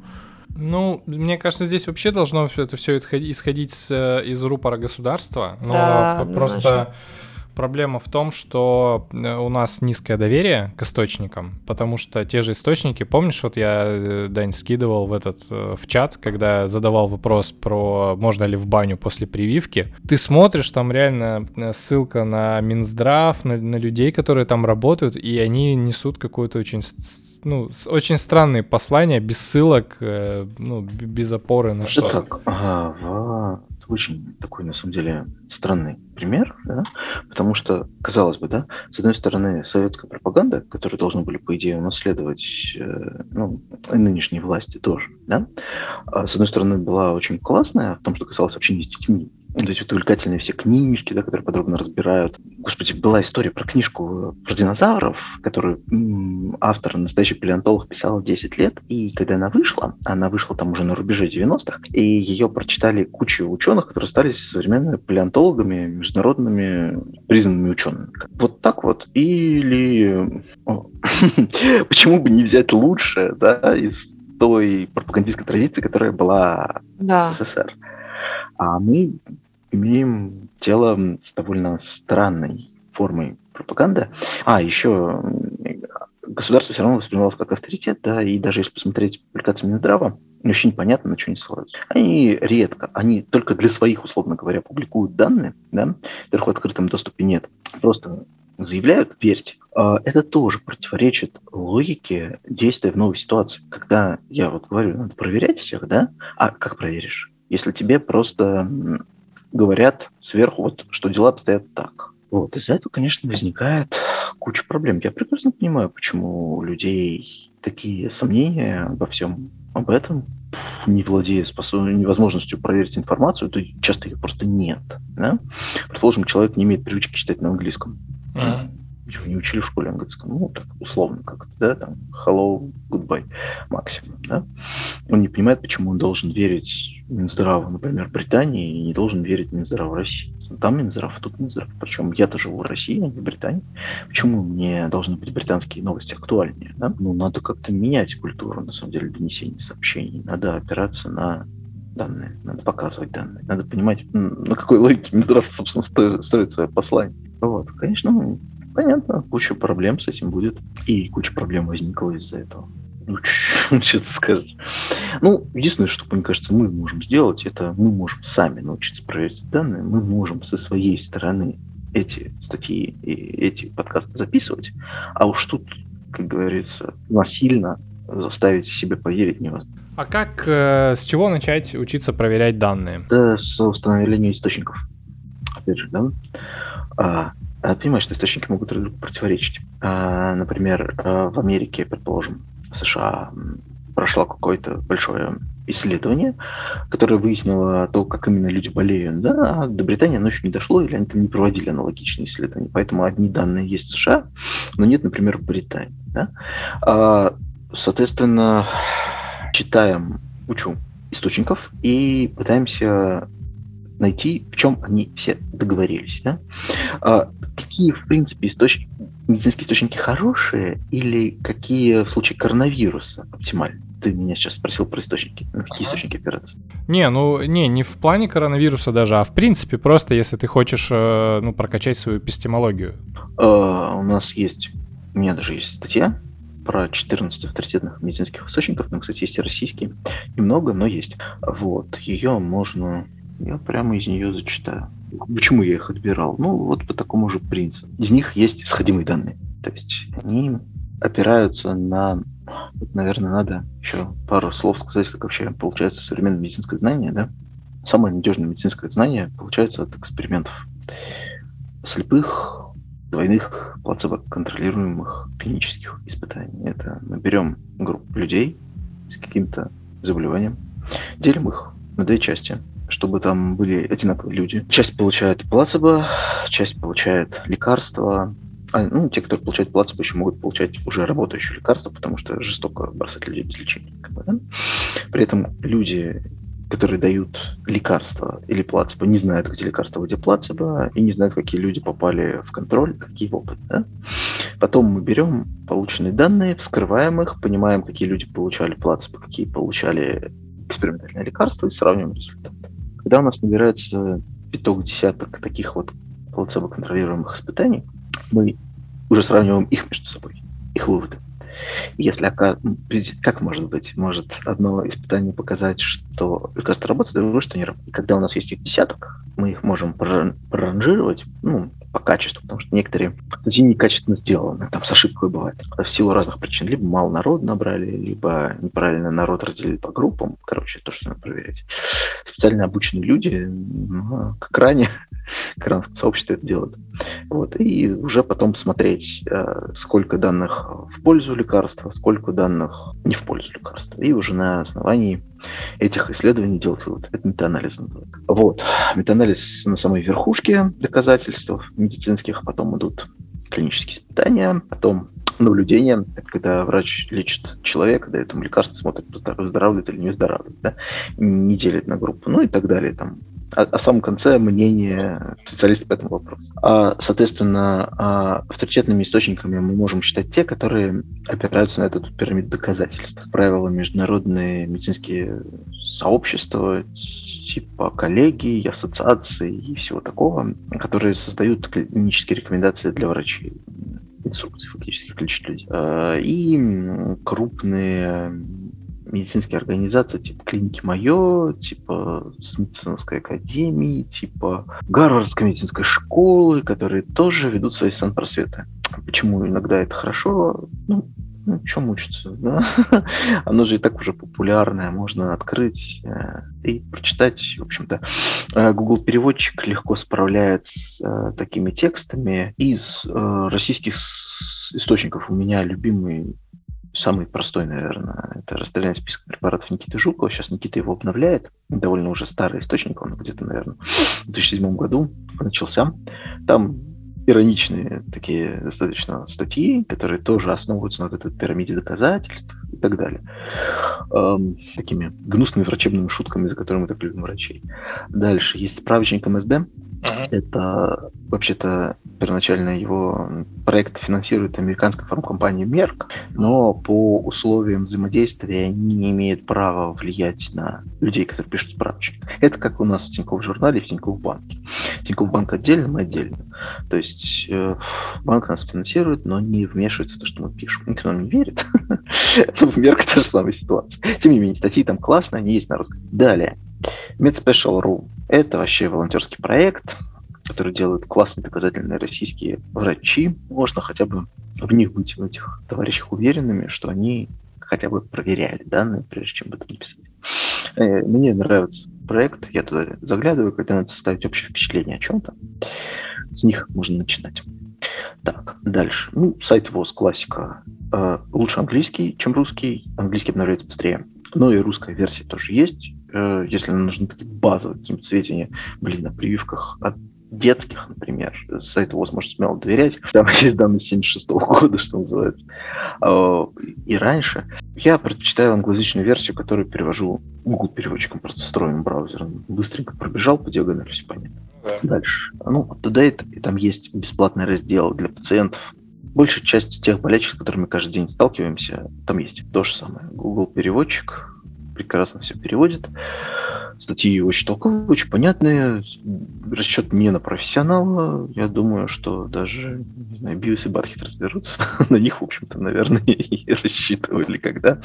Speaker 1: Ну, мне кажется, здесь вообще должно это все исходить с, из рупора государства, но
Speaker 2: Да,
Speaker 1: просто
Speaker 2: однозначно.
Speaker 1: Проблема в том, что э, у нас низкое доверие к источникам, потому что те же источники, помнишь, вот я, э, Дань, скидывал в этот, э, в чат, когда задавал вопрос про можно ли в баню после прививки, ты смотришь, там реально ссылка на Минздрав, на, на людей, которые там работают, и они несут какую-то очень ну, очень странные послания, без ссылок, ну, без опоры на что.
Speaker 3: ага, очень такой, на самом деле, странный пример, да? потому что, казалось бы, да, с одной стороны, советская пропаганда, которую должны были, по идее, унаследовать, э, ну, и нынешние власти тоже, да, а с одной стороны, была очень классная в том, что касалось общения с детьми, вот эти вот увлекательные все книжки, да, которые подробно разбирают. Господи, была история про книжку э, про динозавров, которую м, автор, настоящий палеонтолог, писал 10 лет. И когда она вышла, она вышла там уже на рубеже 90-х, и ее прочитали куча ученых, которые стали современными палеонтологами, международными признанными учеными. Вот так вот. Или почему бы не взять лучше, да, из той пропагандистской традиции, которая была
Speaker 2: Да.
Speaker 3: в СССР. А мы имеем дело с довольно странной формой пропаганды. А, еще государство все равно воспринималось как авторитет, да, и даже если посмотреть публикации Минздрава, вообще непонятно, на что они ссылаются. Они редко, они только для своих, условно говоря, публикуют данные, да, которых в открытом доступе нет. Просто заявляют, верьте. А Это тоже противоречит логике действия в новой ситуации. Когда я вот говорю, надо проверять всех, да, а как проверишь? Если тебе просто говорят сверху, вот, что дела обстоят так. Вот, из-за этого, конечно, возникает куча проблем. Я прекрасно понимаю, почему у людей такие сомнения обо всем об этом, не владея способ... невозможностью проверить информацию, то часто ее просто нет. Да? Предположим, человек не имеет привычки читать на английском.
Speaker 1: Мгм.
Speaker 3: Его не учили в школе английском. Ну, так, условно как-то, да, там, hello, goodbye, максимум, да. Он не понимает, почему он должен верить Минздраву, например, Британии, и не должен верить Минздраву России. Там Минздрав, тут Минздрав. Причем я-то живу в России, а не в Британии. Почему мне должны быть британские новости актуальнее, да? Ну, надо как-то менять культуру, на самом деле, донесения сообщений. Надо опираться на данные, надо показывать данные, надо понимать, на какой логике Минздрав, собственно, строит свое послание. Вот, конечно, ну, понятно, куча проблем с этим будет, и куча проблем возникла из-за этого. Ну, что ты скажешь? Ну, единственное, что, мне кажется, мы можем сделать, это мы можем сами научиться проверять данные, мы можем со своей стороны эти статьи и эти подкасты записывать, а уж тут, как говорится, насильно заставить себе поверить невозможно.
Speaker 1: А как, э, с чего начать учиться проверять данные?
Speaker 3: Это с установления источников. Опять же, да? А, понимаешь, что источники могут друг другу противоречить. А, например, а, в Америке, предположим, в США прошло какое-то большое исследование, которое выяснило то, как именно люди болеют, да, а до Британии оно еще не дошло, или они там не проводили аналогичные исследования. Поэтому одни данные есть в США, но нет, например, в Британии. Да? А, соответственно, читаем, учу источников и пытаемся найти, в чем они все договорились. Да? А, какие, в принципе, источники, медицинские источники хорошие или какие в случае коронавируса оптимальны? Ты меня сейчас спросил про источники. Какие ага. источники опираться?
Speaker 1: Не, ну не, не в плане коронавируса даже, а в принципе просто, если ты хочешь э, ну, прокачать свою эпистемологию.
Speaker 3: Uh, у нас есть, у меня даже есть статья про 14 авторитетных медицинских источников. Там, кстати, есть и российские. Немного, но есть. Вот. Ее можно я прямо из нее зачитаю. Почему я их отбирал? Ну, вот по такому же принципу. Из них есть исходимые данные. То есть они опираются на... Вот, наверное, надо еще пару слов сказать, как вообще получается современное медицинское знание, да? Самое надежное медицинское знание получается от экспериментов слепых, двойных плацебо-контролируемых клинических испытаний. Это мы берем группу людей с каким-то заболеванием, делим их на две части – чтобы там были одинаковые люди. Часть получает плацебо, часть получает лекарства. А, ну, те, которые получают плацебо, еще могут получать уже работающие лекарства, потому что жестоко бросать людей без лечения. Как бы, да? При этом люди, которые дают лекарства или плацебо, не знают, где лекарства, где плацебо, и не знают, какие люди попали в контроль, какие опыты. Да? Потом мы берем полученные данные, вскрываем их, понимаем, какие люди получали плацебо, какие получали экспериментальное лекарство и сравниваем результаты. Когда у нас набирается пяток десяток таких вот плацебо-контролируемых испытаний, мы уже сравниваем их между собой, их выводы. Если как может быть, может одно испытание показать, что лекарство работает, другое, что не работает. И когда у нас есть их десяток, мы их можем проранжировать, ну, по качеству, потому что некоторые статьи некачественно сделаны, там с ошибкой бывает, в силу разных причин. Либо мало народ набрали, либо неправильно народ разделили по группам. Короче, то, что надо проверять. Специально обученные люди, ну, как ранее, экранском сообществе это делают. Вот. И уже потом смотреть, э, сколько данных в пользу лекарства, сколько данных не в пользу лекарства. И уже на основании этих исследований делать вывод. Это метаанализ. Вот. Метаанализ на самой верхушке доказательств медицинских, потом идут клинические испытания, потом наблюдение, когда врач лечит человека, дает ему лекарство, смотрит, выздоравливает или не выздоравливает, да, не делит на группу, ну и так далее, там, а, а самом конце мнение специалиста по этому вопросу. А, соответственно, а, авторитетными источниками мы можем считать те, которые опираются на эту пирамиду доказательств. Правила международные медицинские сообщества, типа коллегий, ассоциаций и всего такого, которые создают клинические рекомендации для врачей инструкции фактически как лечить людей. А, и крупные медицинские организации, типа клиники Майо, типа Смитсоновской академии, типа Гарвардской медицинской школы, которые тоже ведут свои санпросветы. Почему иногда это хорошо? Ну, ну, чем мучиться, да? Оно же и так уже популярное, можно открыть э, и прочитать. В общем-то, э, Google переводчик легко справляется с э, такими текстами из э, российских источников. У меня любимый самый простой, наверное, это расстрелянный список препаратов Никиты Жукова. Сейчас Никита его обновляет. Довольно уже старый источник, он где-то, наверное, в 2007 году начался. Там ироничные такие достаточно статьи, которые тоже основываются на вот этой пирамиде доказательств и так далее. Эм, такими гнусными врачебными шутками, за которые мы так любим врачей. Дальше есть справочник МСД, Uh-huh. Это вообще-то первоначально его проект финансирует американская фармкомпания Merck, но по условиям взаимодействия они не имеют права влиять на людей, которые пишут справочник. Это как у нас в Тинькофф журнале и в Тинькофф банке. Тинькофф банк отдельно, мы отдельно. То есть э, банк нас финансирует, но не вмешивается в то, что мы пишем. Никто нам не верит. В Мерк та же самая ситуация. Тем не менее, статьи там классные, они есть на русском. Далее. MedSpecial.ru – это вообще волонтерский проект, который делают классные доказательные российские врачи. Можно хотя бы в них быть, в этих товарищах уверенными, что они хотя бы проверяли данные, прежде чем об этом написать. Э, мне нравится проект, я туда заглядываю, когда надо составить общее впечатление о чем-то. С них можно начинать. Так, дальше. Ну, сайт ВОЗ, классика. Э, лучше английский, чем русский. Английский обновляется быстрее Ну и русская версия тоже есть. Э, если нам нужны такие базовые какие-то сведения, блин, о прививках от детских, например, сайту ВОЗ можете смело доверять. Там есть данные 76 -го года, что называется. А, и раньше. Я предпочитаю англоязычную версию, которую перевожу Google переводчиком, просто встроенным браузером. Быстренько пробежал по диагонали, все понятно. Да. Дальше. Ну, UpToDate, и там есть бесплатный раздел для пациентов. Большая часть тех болячек, с которыми каждый день сталкиваемся, там есть то же самое. Google переводчик прекрасно все переводит. Статьи очень толковые, очень понятные. Расчет не на профессионала. Я думаю, что даже, не знаю, Биус и Бархит разберутся. на них, в общем-то, наверное, и рассчитывали, когда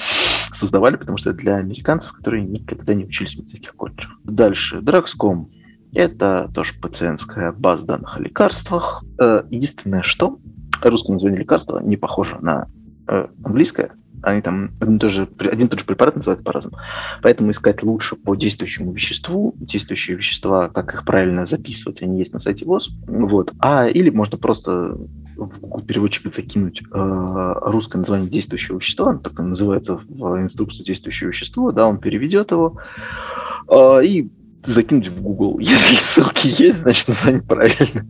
Speaker 3: создавали, потому что для американцев, которые никогда не учились в медицинских колледжах. Дальше. Dragscom. Это тоже пациентская база данных о лекарствах. Э, единственное, что русское название лекарства не похоже на э, английское, они там один, тоже, один и тот же препарат называется по-разному. Поэтому искать лучше по действующему веществу. Действующие вещества, как их правильно записывать, они есть на сайте ВОЗ. Вот. А, или можно просто в переводчик закинуть э, русское название действующего вещества, оно так называется в инструкции действующего вещества, да, он переведет его, э, и закинуть в Google. Если ссылки есть, значит название правильно.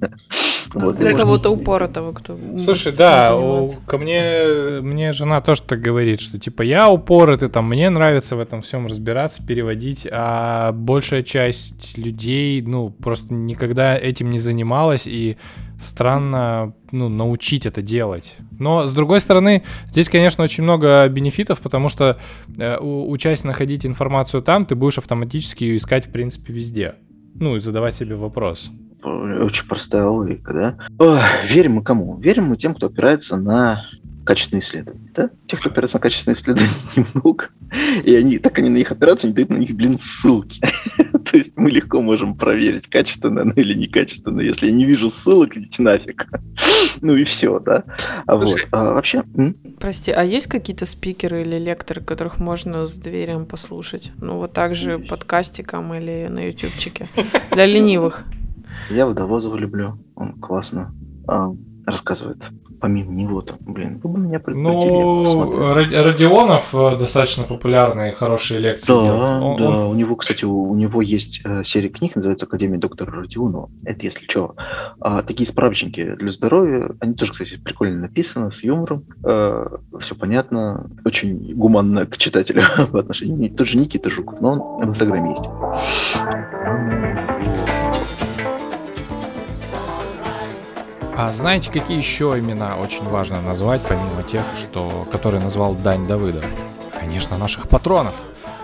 Speaker 2: Вот, Для кого-то упоротого, кто
Speaker 1: Слушай, да, у, ко мне, мне жена тоже так говорит, что типа я упоротый, там, мне нравится в этом всем разбираться, переводить, а большая часть людей, ну, просто никогда этим не занималась, и странно ну, научить это делать. Но, с другой стороны, здесь, конечно, очень много бенефитов, потому что, э, учась находить информацию там, ты будешь автоматически ее искать, в принципе, везде. Ну, и задавать себе вопрос.
Speaker 3: Очень простая логика, да? Ох, верим мы кому? Верим мы тем, кто опирается на качественные исследования. Да? Тех, кто опирается на качественные исследования, немного. И они, так они на них опираются, они дают на них, блин, ссылки. То есть мы легко можем проверить, качественно оно или некачественно. Если я не вижу ссылок, идите нафиг. ну и все, да. А вот. А, вообще... М?
Speaker 2: Прости, а есть какие-то спикеры или лекторы, которых можно с доверием послушать? Ну вот так же подкастиком или на ютубчике? Для ленивых.
Speaker 3: Я Водовозова люблю. Он классно рассказывает помимо него там, блин, вы бы меня
Speaker 1: Ну, Родионов э, достаточно популярные, хорошие лекции
Speaker 3: да, делает. Он, да, он... у него, кстати, у, у него есть э, серия книг, называется «Академия доктора Родионова». Это если что. А, такие справочники для здоровья, они тоже, кстати, прикольно написаны, с юмором. Э, все понятно, очень гуманно к читателю в отношении. Тот же Никита Жуков, но он в Инстаграме есть.
Speaker 1: А знаете, какие еще имена очень важно назвать, помимо тех, что, которые назвал Дань Давыдов? Конечно, наших патронов.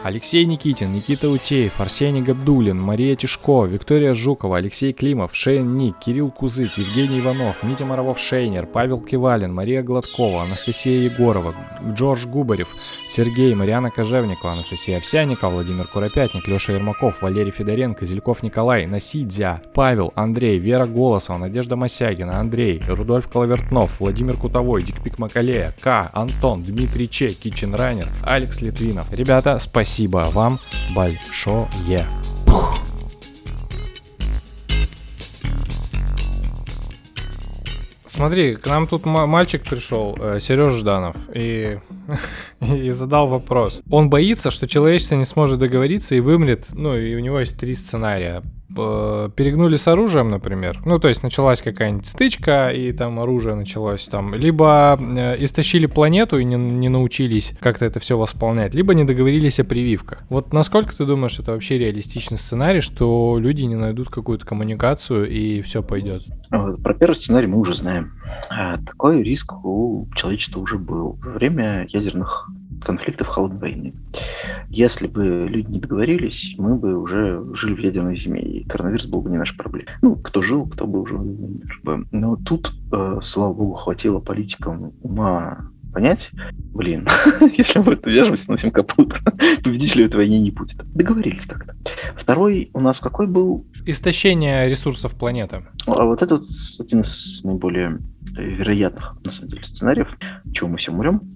Speaker 1: Алексей Никитин, Никита Утеев, Арсений Габдулин, Мария Тишко, Виктория Жукова, Алексей Климов, Шейн Ник, Кирилл Кузык, Евгений Иванов, Митя Моровов-Шейнер, Павел Кивалин, Мария Гладкова, Анастасия Егорова, Джордж Губарев, Сергей, Марьяна Кожевникова, Анастасия Овсянникова, Владимир Куропятник, Леша Ермаков, Валерий Федоренко, Зельков Николай, Насидзя, Павел, Андрей, Вера Голосова, Надежда Мосягина, Андрей, Рудольф Клавертнов, Владимир Кутовой, Дикпик Макалея, К, Антон, Дмитрий Че, Китчен Райнер, Алекс Литвинов. Ребята, Спасибо вам большое. Пух. Смотри, к нам тут мальчик пришел, э, Сережа Жданов, и, и задал вопрос. Он боится, что человечество не сможет договориться и вымрет, ну, и у него есть три сценария перегнули с оружием, например, ну, то есть началась какая-нибудь стычка, и там оружие началось там, либо э, истощили планету и не, не научились как-то это все восполнять, либо не договорились о прививках. Вот насколько ты думаешь, это вообще реалистичный сценарий, что люди не найдут какую-то коммуникацию и все пойдет?
Speaker 3: Про первый сценарий мы уже знаем. А, такой риск у человечества уже был во время ядерных конфликтов холодной войны. Если бы люди не договорились, мы бы уже жили в ядерной зиме, и коронавирус был бы не наша проблема. Ну, кто жил, кто бы уже бы. Но тут, э, слава богу, хватило политикам ума понять, блин, если мы это вяжем, сносим капут, победителя этой войне не будет. Договорились как-то. Второй у нас какой был?
Speaker 1: Истощение ресурсов планеты.
Speaker 3: А вот это вот один из наиболее вероятных, на самом деле, сценариев, чего мы все умрем.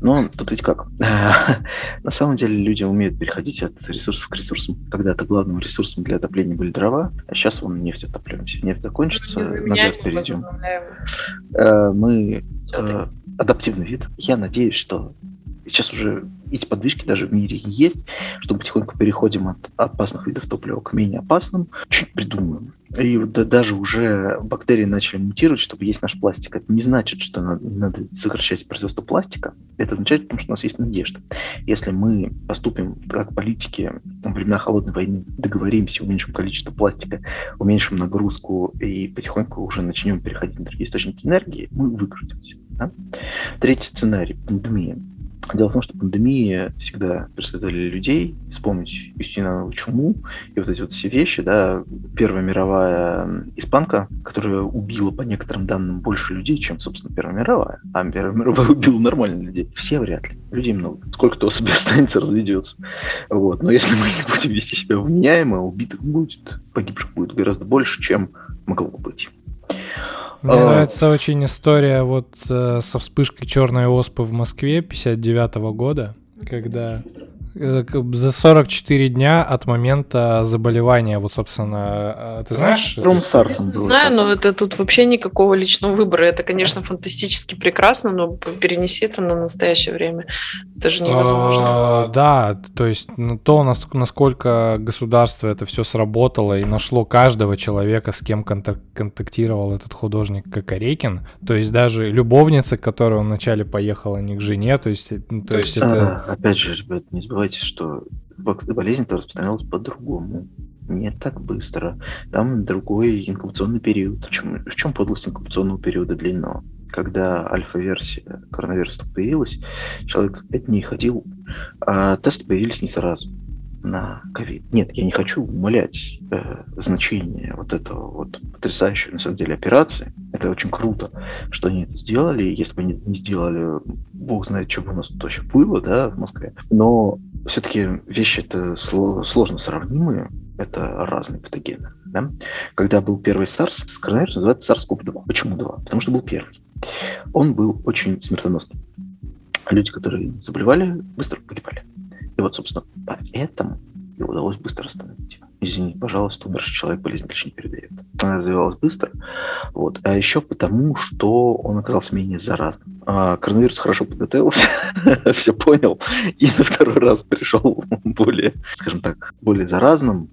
Speaker 3: Но тут ведь как? на самом деле люди умеют переходить от ресурсов к ресурсам. Когда-то главным ресурсом для отопления были дрова, а сейчас вон нефть отопливаемся. Нефть закончится, на газ перейдем. Э, мы э, адаптивный вид. Я надеюсь, что сейчас уже эти подвижки даже в мире есть, что потихоньку переходим от опасных видов топлива к менее опасным, чуть придумаем. И да, даже уже бактерии начали мутировать, чтобы есть наш пластик. Это не значит, что надо, надо сокращать производство пластика. Это означает, потому что у нас есть надежда. Если мы поступим как политики во времена холодной войны, договоримся, уменьшим количество пластика, уменьшим нагрузку и потихоньку уже начнем переходить на другие источники энергии, мы выкрутимся. Да? Третий сценарий – пандемия. Дело в том, что пандемии всегда преследовали людей. Вспомнить Юстинову чуму и вот эти вот все вещи, да, Первая мировая испанка, которая убила, по некоторым данным, больше людей, чем, собственно, Первая мировая. А Первая мировая убила нормально людей. Все вряд ли. Людей много. Сколько-то особи останется, разведется. Вот. Но если мы не будем вести себя вменяемо, убитых будет, погибших будет гораздо больше, чем могло быть.
Speaker 1: Мне а... нравится очень история вот э, со вспышкой черной оспы в Москве 59 -го года, когда за 44 дня от момента заболевания, вот, собственно, э, ты знаешь?
Speaker 2: Ром Знаю, но это тут вообще никакого личного выбора. Это, конечно, фантастически прекрасно, но перенеси это на настоящее время. Это же невозможно.
Speaker 1: А, да, то есть ну, то, насколько государство это все сработало и нашло каждого человека, с кем контактировал этот художник Кокорекин. То есть даже любовница, которая вначале поехала не к жене, то есть, ну, то, то есть, есть это...
Speaker 3: Опять же, ребят, не забывайте забывайте, что болезнь-то распространялась по-другому. Не так быстро. Там другой инкубационный период. В чем, в чем подлость инкубационного периода длинного? Когда альфа-версия коронавируса появилась, человек 5 дней ходил, а тесты появились не сразу на ковид. Нет, я не хочу умалять э, значение вот этого вот потрясающей, на самом деле, операции. Это очень круто, что они это сделали. Если бы они не сделали, бог знает, что бы у нас тут вообще было, да, в Москве. Но все-таки вещи это сложно сравнимые. Это разные патогены. Да? Когда был первый SARS, коронавирус называется SARS-CoV-2. Почему 2? Потому что был первый. Он был очень смертоносным. Люди, которые заболевали, быстро погибали. И вот, собственно, поэтому его удалось быстро остановить. Извините, пожалуйста, умерший человек болезнь не передает. Она развивалась быстро. Вот. А еще потому, что он оказался менее заразным. А коронавирус хорошо подготовился, все понял, и на второй раз пришел более, скажем так, более заразным,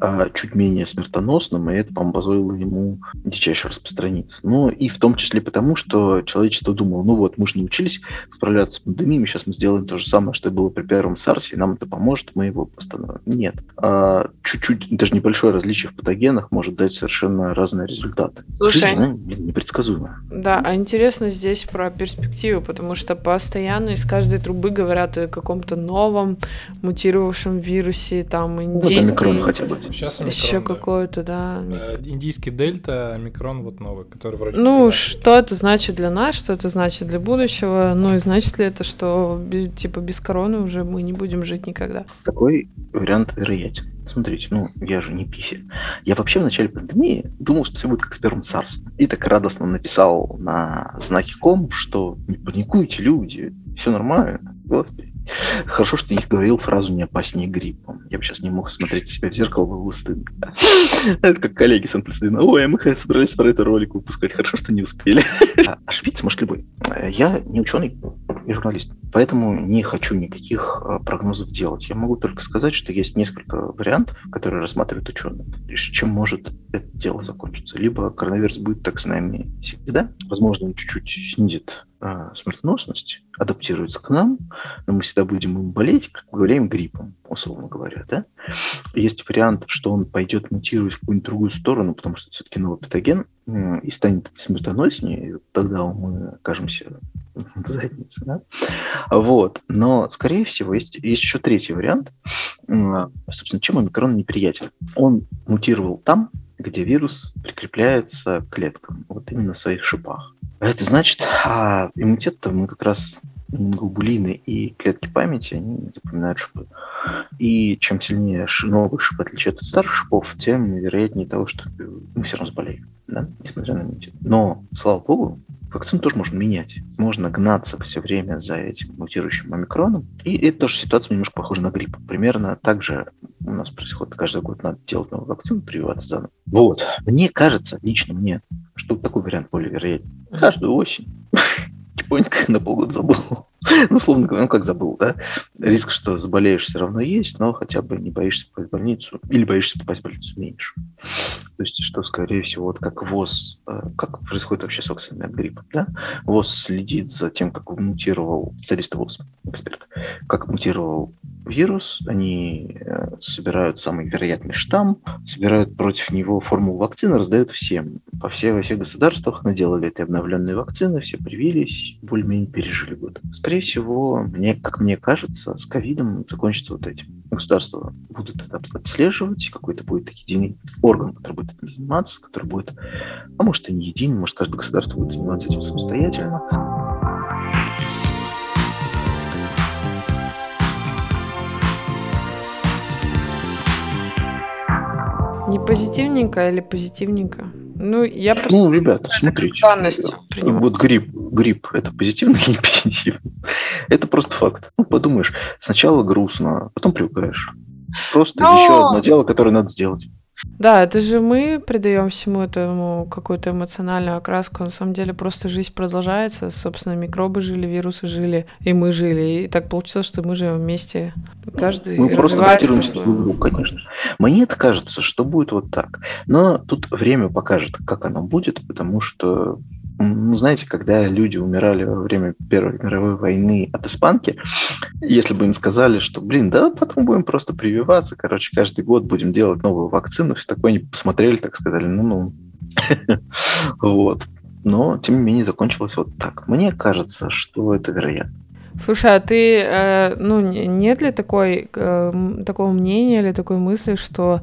Speaker 3: а, чуть менее смертоносным, и это, по-моему, позволило ему дичайше распространиться. Но и в том числе потому, что человечество думало, ну вот, мы же научились справляться с пандемиями, сейчас мы сделаем то же самое, что и было при первом САРСе, и нам это поможет, мы его постановим. Нет. А, чуть-чуть, даже небольшое различие в патогенах может дать совершенно разные результаты.
Speaker 2: Слушай,
Speaker 3: Жизнь, непредсказуемо.
Speaker 2: Да, а интересно здесь про перспективу, потому что постоянно из каждой трубы говорят о каком-то новом мутировавшем вирусе, там, индийский...
Speaker 3: Вот хотя бы.
Speaker 1: Сейчас омикрон,
Speaker 2: Еще да. какой-то, да.
Speaker 1: Э, индийский дельта, омикрон вот новый, который вроде...
Speaker 2: Ну, что это значит для нас, что это значит для будущего? Ну и значит ли это, что типа без короны уже мы не будем жить никогда?
Speaker 3: Такой вариант вероятен. Смотрите, ну, я же не писи. Я вообще в начале пандемии думал, что все будет как с первым SARS. И так радостно написал на знаке ком, что не паникуйте, люди, все нормально. Господи. Хорошо, что не говорил фразу «не опаснее гриппа». Я бы сейчас не мог смотреть себя в зеркало, было бы стыдно. Это как коллеги с стыдно. Ой, мы собрались про это ролик выпускать. Хорошо, что не успели. А ошибиться может любой. Я не ученый и журналист, поэтому не хочу никаких а, прогнозов делать. Я могу только сказать, что есть несколько вариантов, которые рассматривают ученые, чем может это дело закончиться. Либо коронавирус будет так с нами всегда, возможно, он чуть-чуть снизит а, смертоносность, адаптируется к нам, но мы всегда будем им болеть, как мы говорим, гриппом, условно говоря. Да? Есть вариант, что он пойдет мутировать в какую-нибудь другую сторону, потому что все-таки новый патоген и станет смертоноснее, и тогда мы окажемся в заднице. Да? Вот. Но, скорее всего, есть, есть еще третий вариант. Собственно, чем омикрон неприятен? Он мутировал там, где вирус прикрепляется к клеткам, вот именно в своих шипах. Это значит, а иммунитет мы как раз глобулины и клетки памяти, они запоминают шипы. И чем сильнее новый шип отличает от старых шипов, тем вероятнее того, что мы все равно заболеем, да, несмотря на иммунитет. Но, слава богу, вакцину тоже можно менять. Можно гнаться все время за этим мутирующим омикроном. И это тоже ситуация немножко похожа на грипп. Примерно так же у нас происходит каждый год. Надо делать новую вакцину, прививаться заново. Вот. Мне кажется, лично мне, что такой вариант более вероятен. Каждую осень тихонько на полгода забыл. Ну, условно говоря, ну как забыл, да? Риск, что заболеешь, все равно есть, но хотя бы не боишься попасть в больницу, или боишься попасть в больницу меньше. То есть, что, скорее всего, вот как ВОЗ, э, как происходит вообще с вакцинами от гриппа, да? ВОЗ следит за тем, как мутировал, специалисты ВОЗ, эксперт, как мутировал вирус, они э, собирают самый вероятный штамм, собирают против него формулу вакцины, раздают всем. По всей, во всех государствах наделали эти обновленные вакцины, все привились, более-менее пережили год. Скорее всего, мне, как мне кажется, с ковидом закончится вот этим. Государства будут это отслеживать, какой-то будет единый орган, который будет этим заниматься, который будет, а может и не единый, может каждое государство будет заниматься этим самостоятельно.
Speaker 2: Не позитивненько или позитивненько? Ну, я просто...
Speaker 3: Ну, ребята, смотрите. Вот грипп, грипп, это позитивно или не позитивно? Это просто факт. Ну, подумаешь, сначала грустно, потом привыкаешь. Просто
Speaker 2: Но...
Speaker 3: еще одно дело, которое надо сделать.
Speaker 2: Да, это же мы придаем всему этому какую-то эмоциональную окраску. На самом деле просто жизнь продолжается. Собственно, микробы жили, вирусы жили, и мы жили. И так получилось, что мы живем вместе. Каждый
Speaker 3: Мы просто адаптируемся друг другу, конечно. Мне это кажется, что будет вот так. Но тут время покажет, как оно будет, потому что ну, знаете, когда люди умирали во время Первой мировой войны от испанки, если бы им сказали, что, блин, да, потом будем просто прививаться, короче, каждый год будем делать новую вакцину, все такое, они посмотрели, так сказали, ну-ну. Вот. Но, тем не менее, закончилось вот так. Мне кажется, что это вероятно.
Speaker 2: Слушай, а ты, э, ну, нет ли такой, э, такого мнения или такой мысли, что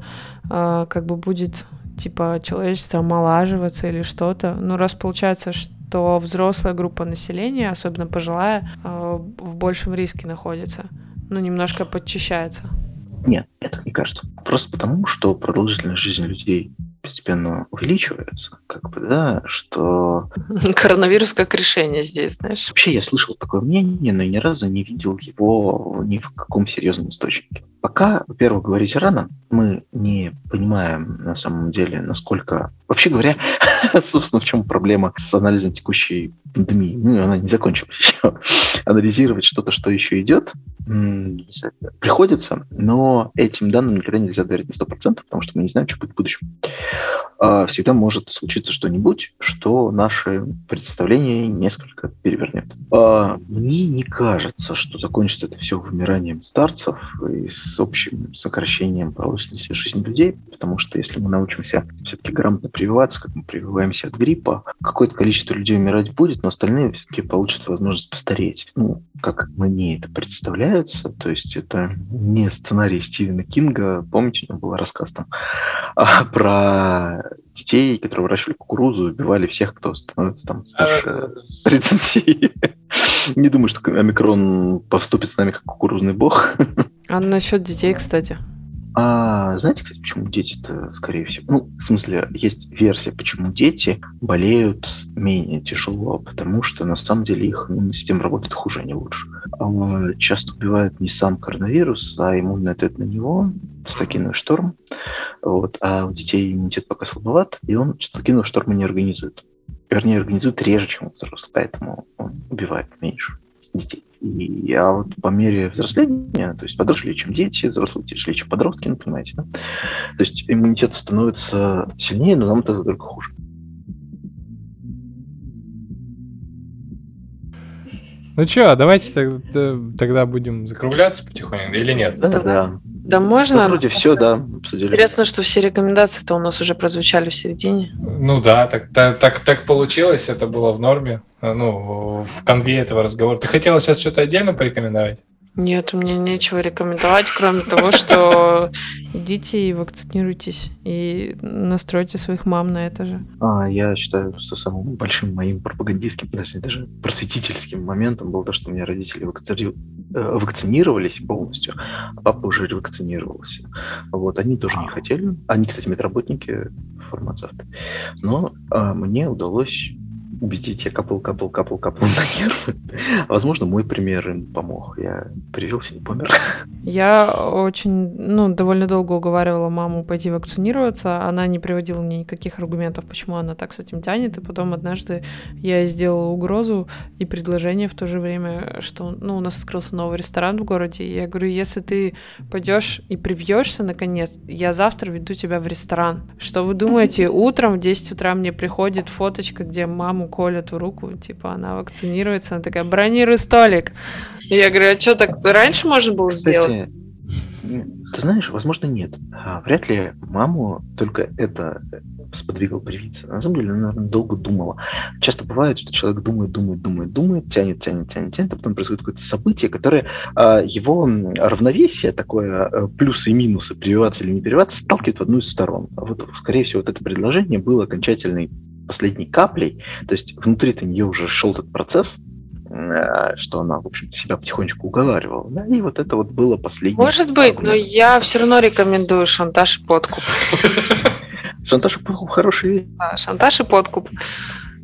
Speaker 2: э, как бы будет типа человечество омолаживаться или что-то. Ну, раз получается, что взрослая группа населения, особенно пожилая, э, в большем риске находится. Ну, немножко подчищается.
Speaker 3: Нет, это не кажется. Просто потому, что продолжительность жизни людей постепенно увеличивается, как бы, да, что...
Speaker 2: Коронавирус как решение здесь, знаешь.
Speaker 3: Вообще я слышал такое мнение, но ни разу не видел его ни в каком серьезном источнике. Пока, во-первых, говорить рано, мы не понимаем на самом деле, насколько... Вообще говоря, собственно, в чем проблема с анализом текущей пандемии? Ну, она не закончилась еще. Анализировать что-то, что еще идет, приходится, но этим данным никогда нельзя доверять на 100%, потому что мы не знаем, что будет в будущем. А, всегда может случиться что-нибудь, что наши представления несколько перевернет. А, мне не кажется, что закончится это все вымиранием старцев и с общим сокращением продолжительности жизни людей, потому что если мы научимся все-таки грамотно прививаться, как мы прививаемся от гриппа, какое-то количество людей умирать будет, но остальные все-таки получат возможность постареть. Ну, как мне это представляется, то есть это не сценарий Стивена Кинга, помните, у него был рассказ там а, детей, которые выращивали кукурузу, убивали всех, кто становится там старше 30. Не думаю, что омикрон поступит с нами как кукурузный бог.
Speaker 2: А насчет детей, кстати?
Speaker 3: А знаете, почему дети-то, скорее всего, ну, в смысле, есть версия, почему дети болеют менее тяжело, потому что на самом деле их иммунная система работает хуже, а не лучше. А часто убивает не сам коронавирус, а иммунный ответ на него, цитокиновый шторм. Вот, а у детей иммунитет пока слабоват, и он цитокиновый шторм не организует. Вернее, организует реже, чем у взрослых, поэтому он убивает меньше детей. И, а вот по мере взросления, то есть подросшие, чем дети, взрослые шли, чем подростки, ну, понимаете, да? То есть иммунитет становится сильнее, но нам это только хуже.
Speaker 1: Ну что, давайте тогда, тогда будем закругляться потихоньку или нет?
Speaker 3: Да, да.
Speaker 2: Да можно. Да,
Speaker 3: вроде все, да, обсудили.
Speaker 2: Интересно, что все рекомендации-то у нас уже прозвучали в середине.
Speaker 1: Ну да, так, так, так, так получилось, это было в норме, ну, в конве этого разговора. Ты хотела сейчас что-то отдельно порекомендовать?
Speaker 2: Нет, мне нечего рекомендовать, кроме того, что идите и вакцинируйтесь, и настройте своих мам на это же.
Speaker 3: А, я считаю, что самым большим моим пропагандистским, даже, даже просветительским моментом было то, что у меня родители вакци... Э, вакцинировались полностью, а папа уже ревакцинировался. Вот, они тоже не хотели. Они, кстати, медработники, фармацевты. Но а, мне удалось убедить. Я капал, капал, капал, капал на нервы. Возможно, мой пример им помог. Я привился, не помер.
Speaker 2: Я очень, ну, довольно долго уговаривала маму пойти вакцинироваться. Она не приводила мне никаких аргументов, почему она так с этим тянет. И потом однажды я сделала угрозу и предложение в то же время, что, ну, у нас открылся новый ресторан в городе. И я говорю, если ты пойдешь и привьешься наконец, я завтра веду тебя в ресторан. Что вы думаете, утром в 10 утра мне приходит фоточка, где маму колят в руку, типа она вакцинируется, она такая, бронируй столик. И я говорю, а что так раньше можно было сделать?
Speaker 3: Ты знаешь, возможно, нет. А, вряд ли маму только это сподвигал привиться. На самом деле, она, наверное, долго думала. Часто бывает, что человек думает, думает, думает, думает, тянет, тянет, тянет, тянет, а потом происходит какое-то событие, которое а, его равновесие, такое а, плюсы и минусы, прививаться или не прививаться, сталкивает в одну из сторон. А вот, скорее всего, вот это предложение было окончательной последней каплей, то есть внутри-то нее уже шел этот процесс, Э, что она, в общем себя потихонечку уговаривала. Да? И вот это вот было последнее.
Speaker 2: Может быть, но я все равно рекомендую шантаж и подкуп.
Speaker 3: Шантаж и подкуп хороший.
Speaker 2: Шантаж и подкуп.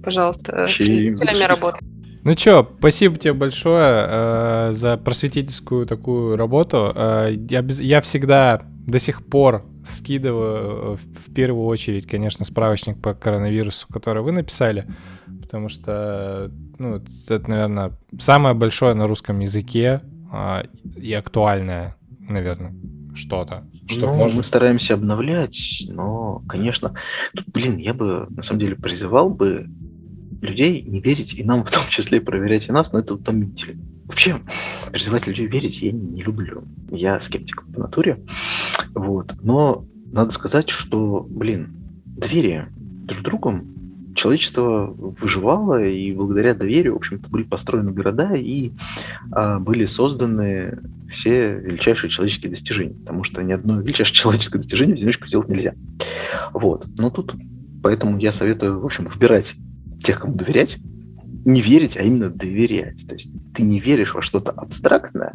Speaker 2: Пожалуйста, с свидетелями работы.
Speaker 1: Ну чё, спасибо тебе большое э, за просветительскую такую работу. Э, я, без, я всегда до сих пор скидываю в, в первую очередь, конечно, справочник по коронавирусу, который вы написали потому что, ну, это, наверное, самое большое на русском языке а, и актуальное, наверное, что-то.
Speaker 3: Что ну, можно... мы стараемся обновлять, но, конечно, тут, блин, я бы, на самом деле, призывал бы людей не верить, и нам в том числе проверять и нас, но это утомительно. Вообще, призывать людей верить я не люблю. Я скептик по натуре. Вот. Но надо сказать, что, блин, доверие друг другу человечество выживало, и благодаря доверию, в общем-то, были построены города и а, были созданы все величайшие человеческие достижения, потому что ни одно величайшее человеческое достижение в одиночку сделать нельзя. Вот. Но тут, поэтому я советую, в общем, выбирать тех, кому доверять, не верить, а именно доверять. То есть ты не веришь во что-то абстрактное,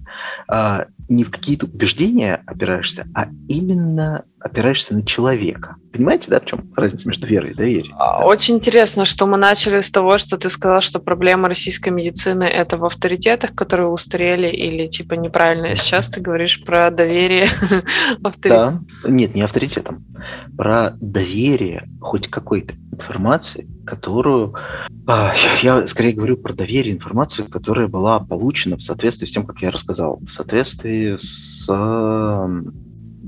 Speaker 3: а, не в какие-то убеждения опираешься, а именно опираешься на человека. Понимаете, да, в чем разница между верой и доверием?
Speaker 2: А, очень интересно, что мы начали с того, что ты сказал, что проблема российской медицины это в авторитетах, которые устарели или типа неправильно. Сейчас ты говоришь про доверие
Speaker 3: авторитетам. Да. Нет, не авторитетом. Про доверие хоть какой-то информации, которую... А, я скорее говорю про доверие информации, которая была получена в соответствии с тем, как я рассказал. В соответствии с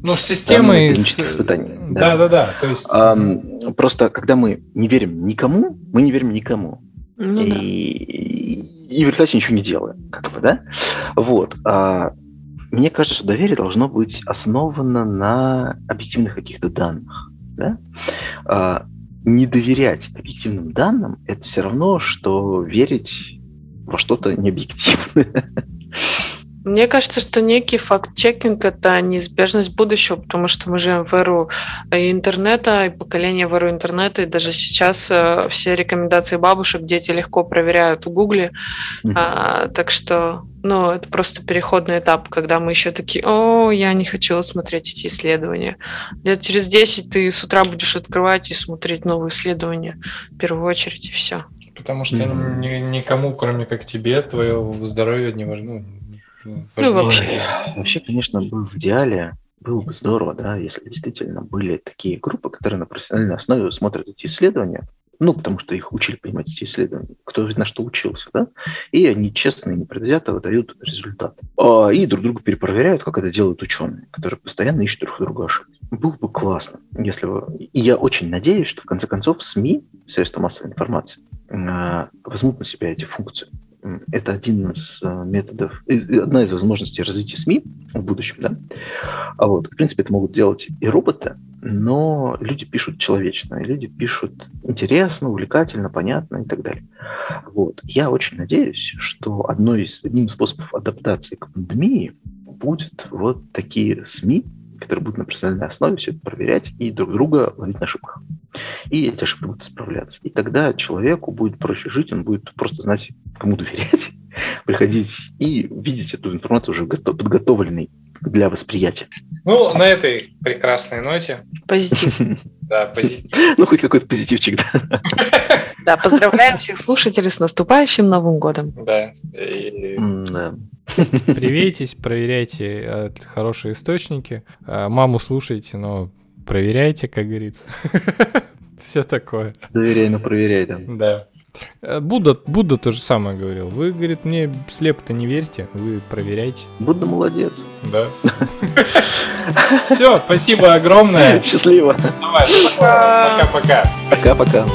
Speaker 1: ну, с системой...
Speaker 3: С... испытаний.
Speaker 1: Да, да, да. То есть...
Speaker 3: А, просто, когда мы не верим никому, мы не верим никому. Ну, и, да. и в результате ничего не делаем. Как бы, да? Вот. А, мне кажется, что доверие должно быть основано на объективных каких-то данных. Да? А, не доверять объективным данным – это все равно, что верить во что-то необъективное.
Speaker 2: Мне кажется, что некий факт-чекинг – это неизбежность будущего, потому что мы живем в эру интернета, и поколение в эру интернета, и даже сейчас э, все рекомендации бабушек дети легко проверяют в Гугле. Mm-hmm. А, так что, ну, это просто переходный этап, когда мы еще такие, о, я не хочу смотреть эти исследования. Лет через 10 ты с утра будешь открывать и смотреть новые исследования в первую очередь, и все.
Speaker 1: Потому что mm-hmm. никому, кроме как тебе, твое здоровье не важно, ну,
Speaker 3: ну, вообще. вообще, конечно, бы в идеале было бы здорово, да, если действительно были такие группы, которые на профессиональной основе смотрят эти исследования, ну, потому что их учили понимать эти исследования, кто на что учился, да, и они честно и непредвзято выдают результат. А, и друг друга перепроверяют, как это делают ученые, которые постоянно ищут друг друга ошибки. Было бы классно, если бы... И я очень надеюсь, что в конце концов СМИ, средства массовой информации, а, возьмут на себя эти функции это один из э, методов, одна из возможностей развития СМИ в будущем, да. А вот, в принципе, это могут делать и роботы, но люди пишут человечно, люди пишут интересно, увлекательно, понятно и так далее. Вот. Я очень надеюсь, что одной из, одним из способов адаптации к пандемии будет вот такие СМИ, которые будут на профессиональной основе все это проверять и друг друга ловить на ошибках. И эти ошибки будут исправляться. И тогда человеку будет проще жить, он будет просто знать, кому доверять, приходить и видеть эту информацию уже подготовленной для восприятия.
Speaker 1: Ну, на этой прекрасной ноте.
Speaker 2: Позитив.
Speaker 1: Да, позитив.
Speaker 3: Ну, хоть какой-то позитивчик, да.
Speaker 2: Да, поздравляем всех слушателей с наступающим Новым годом.
Speaker 1: Да. Привейтесь, проверяйте э, хорошие источники. Э, Маму слушайте, но проверяйте, как говорится. Все такое.
Speaker 3: Доверяй, но проверяй, да.
Speaker 1: Да. Э, Будда, Будда то же самое говорил. Вы, говорит, мне слепо-то не верьте, вы проверяйте.
Speaker 3: Будда молодец.
Speaker 1: Да. Все, спасибо огромное.
Speaker 3: Счастливо.
Speaker 1: Давай. Пока-пока.
Speaker 3: Пока-пока.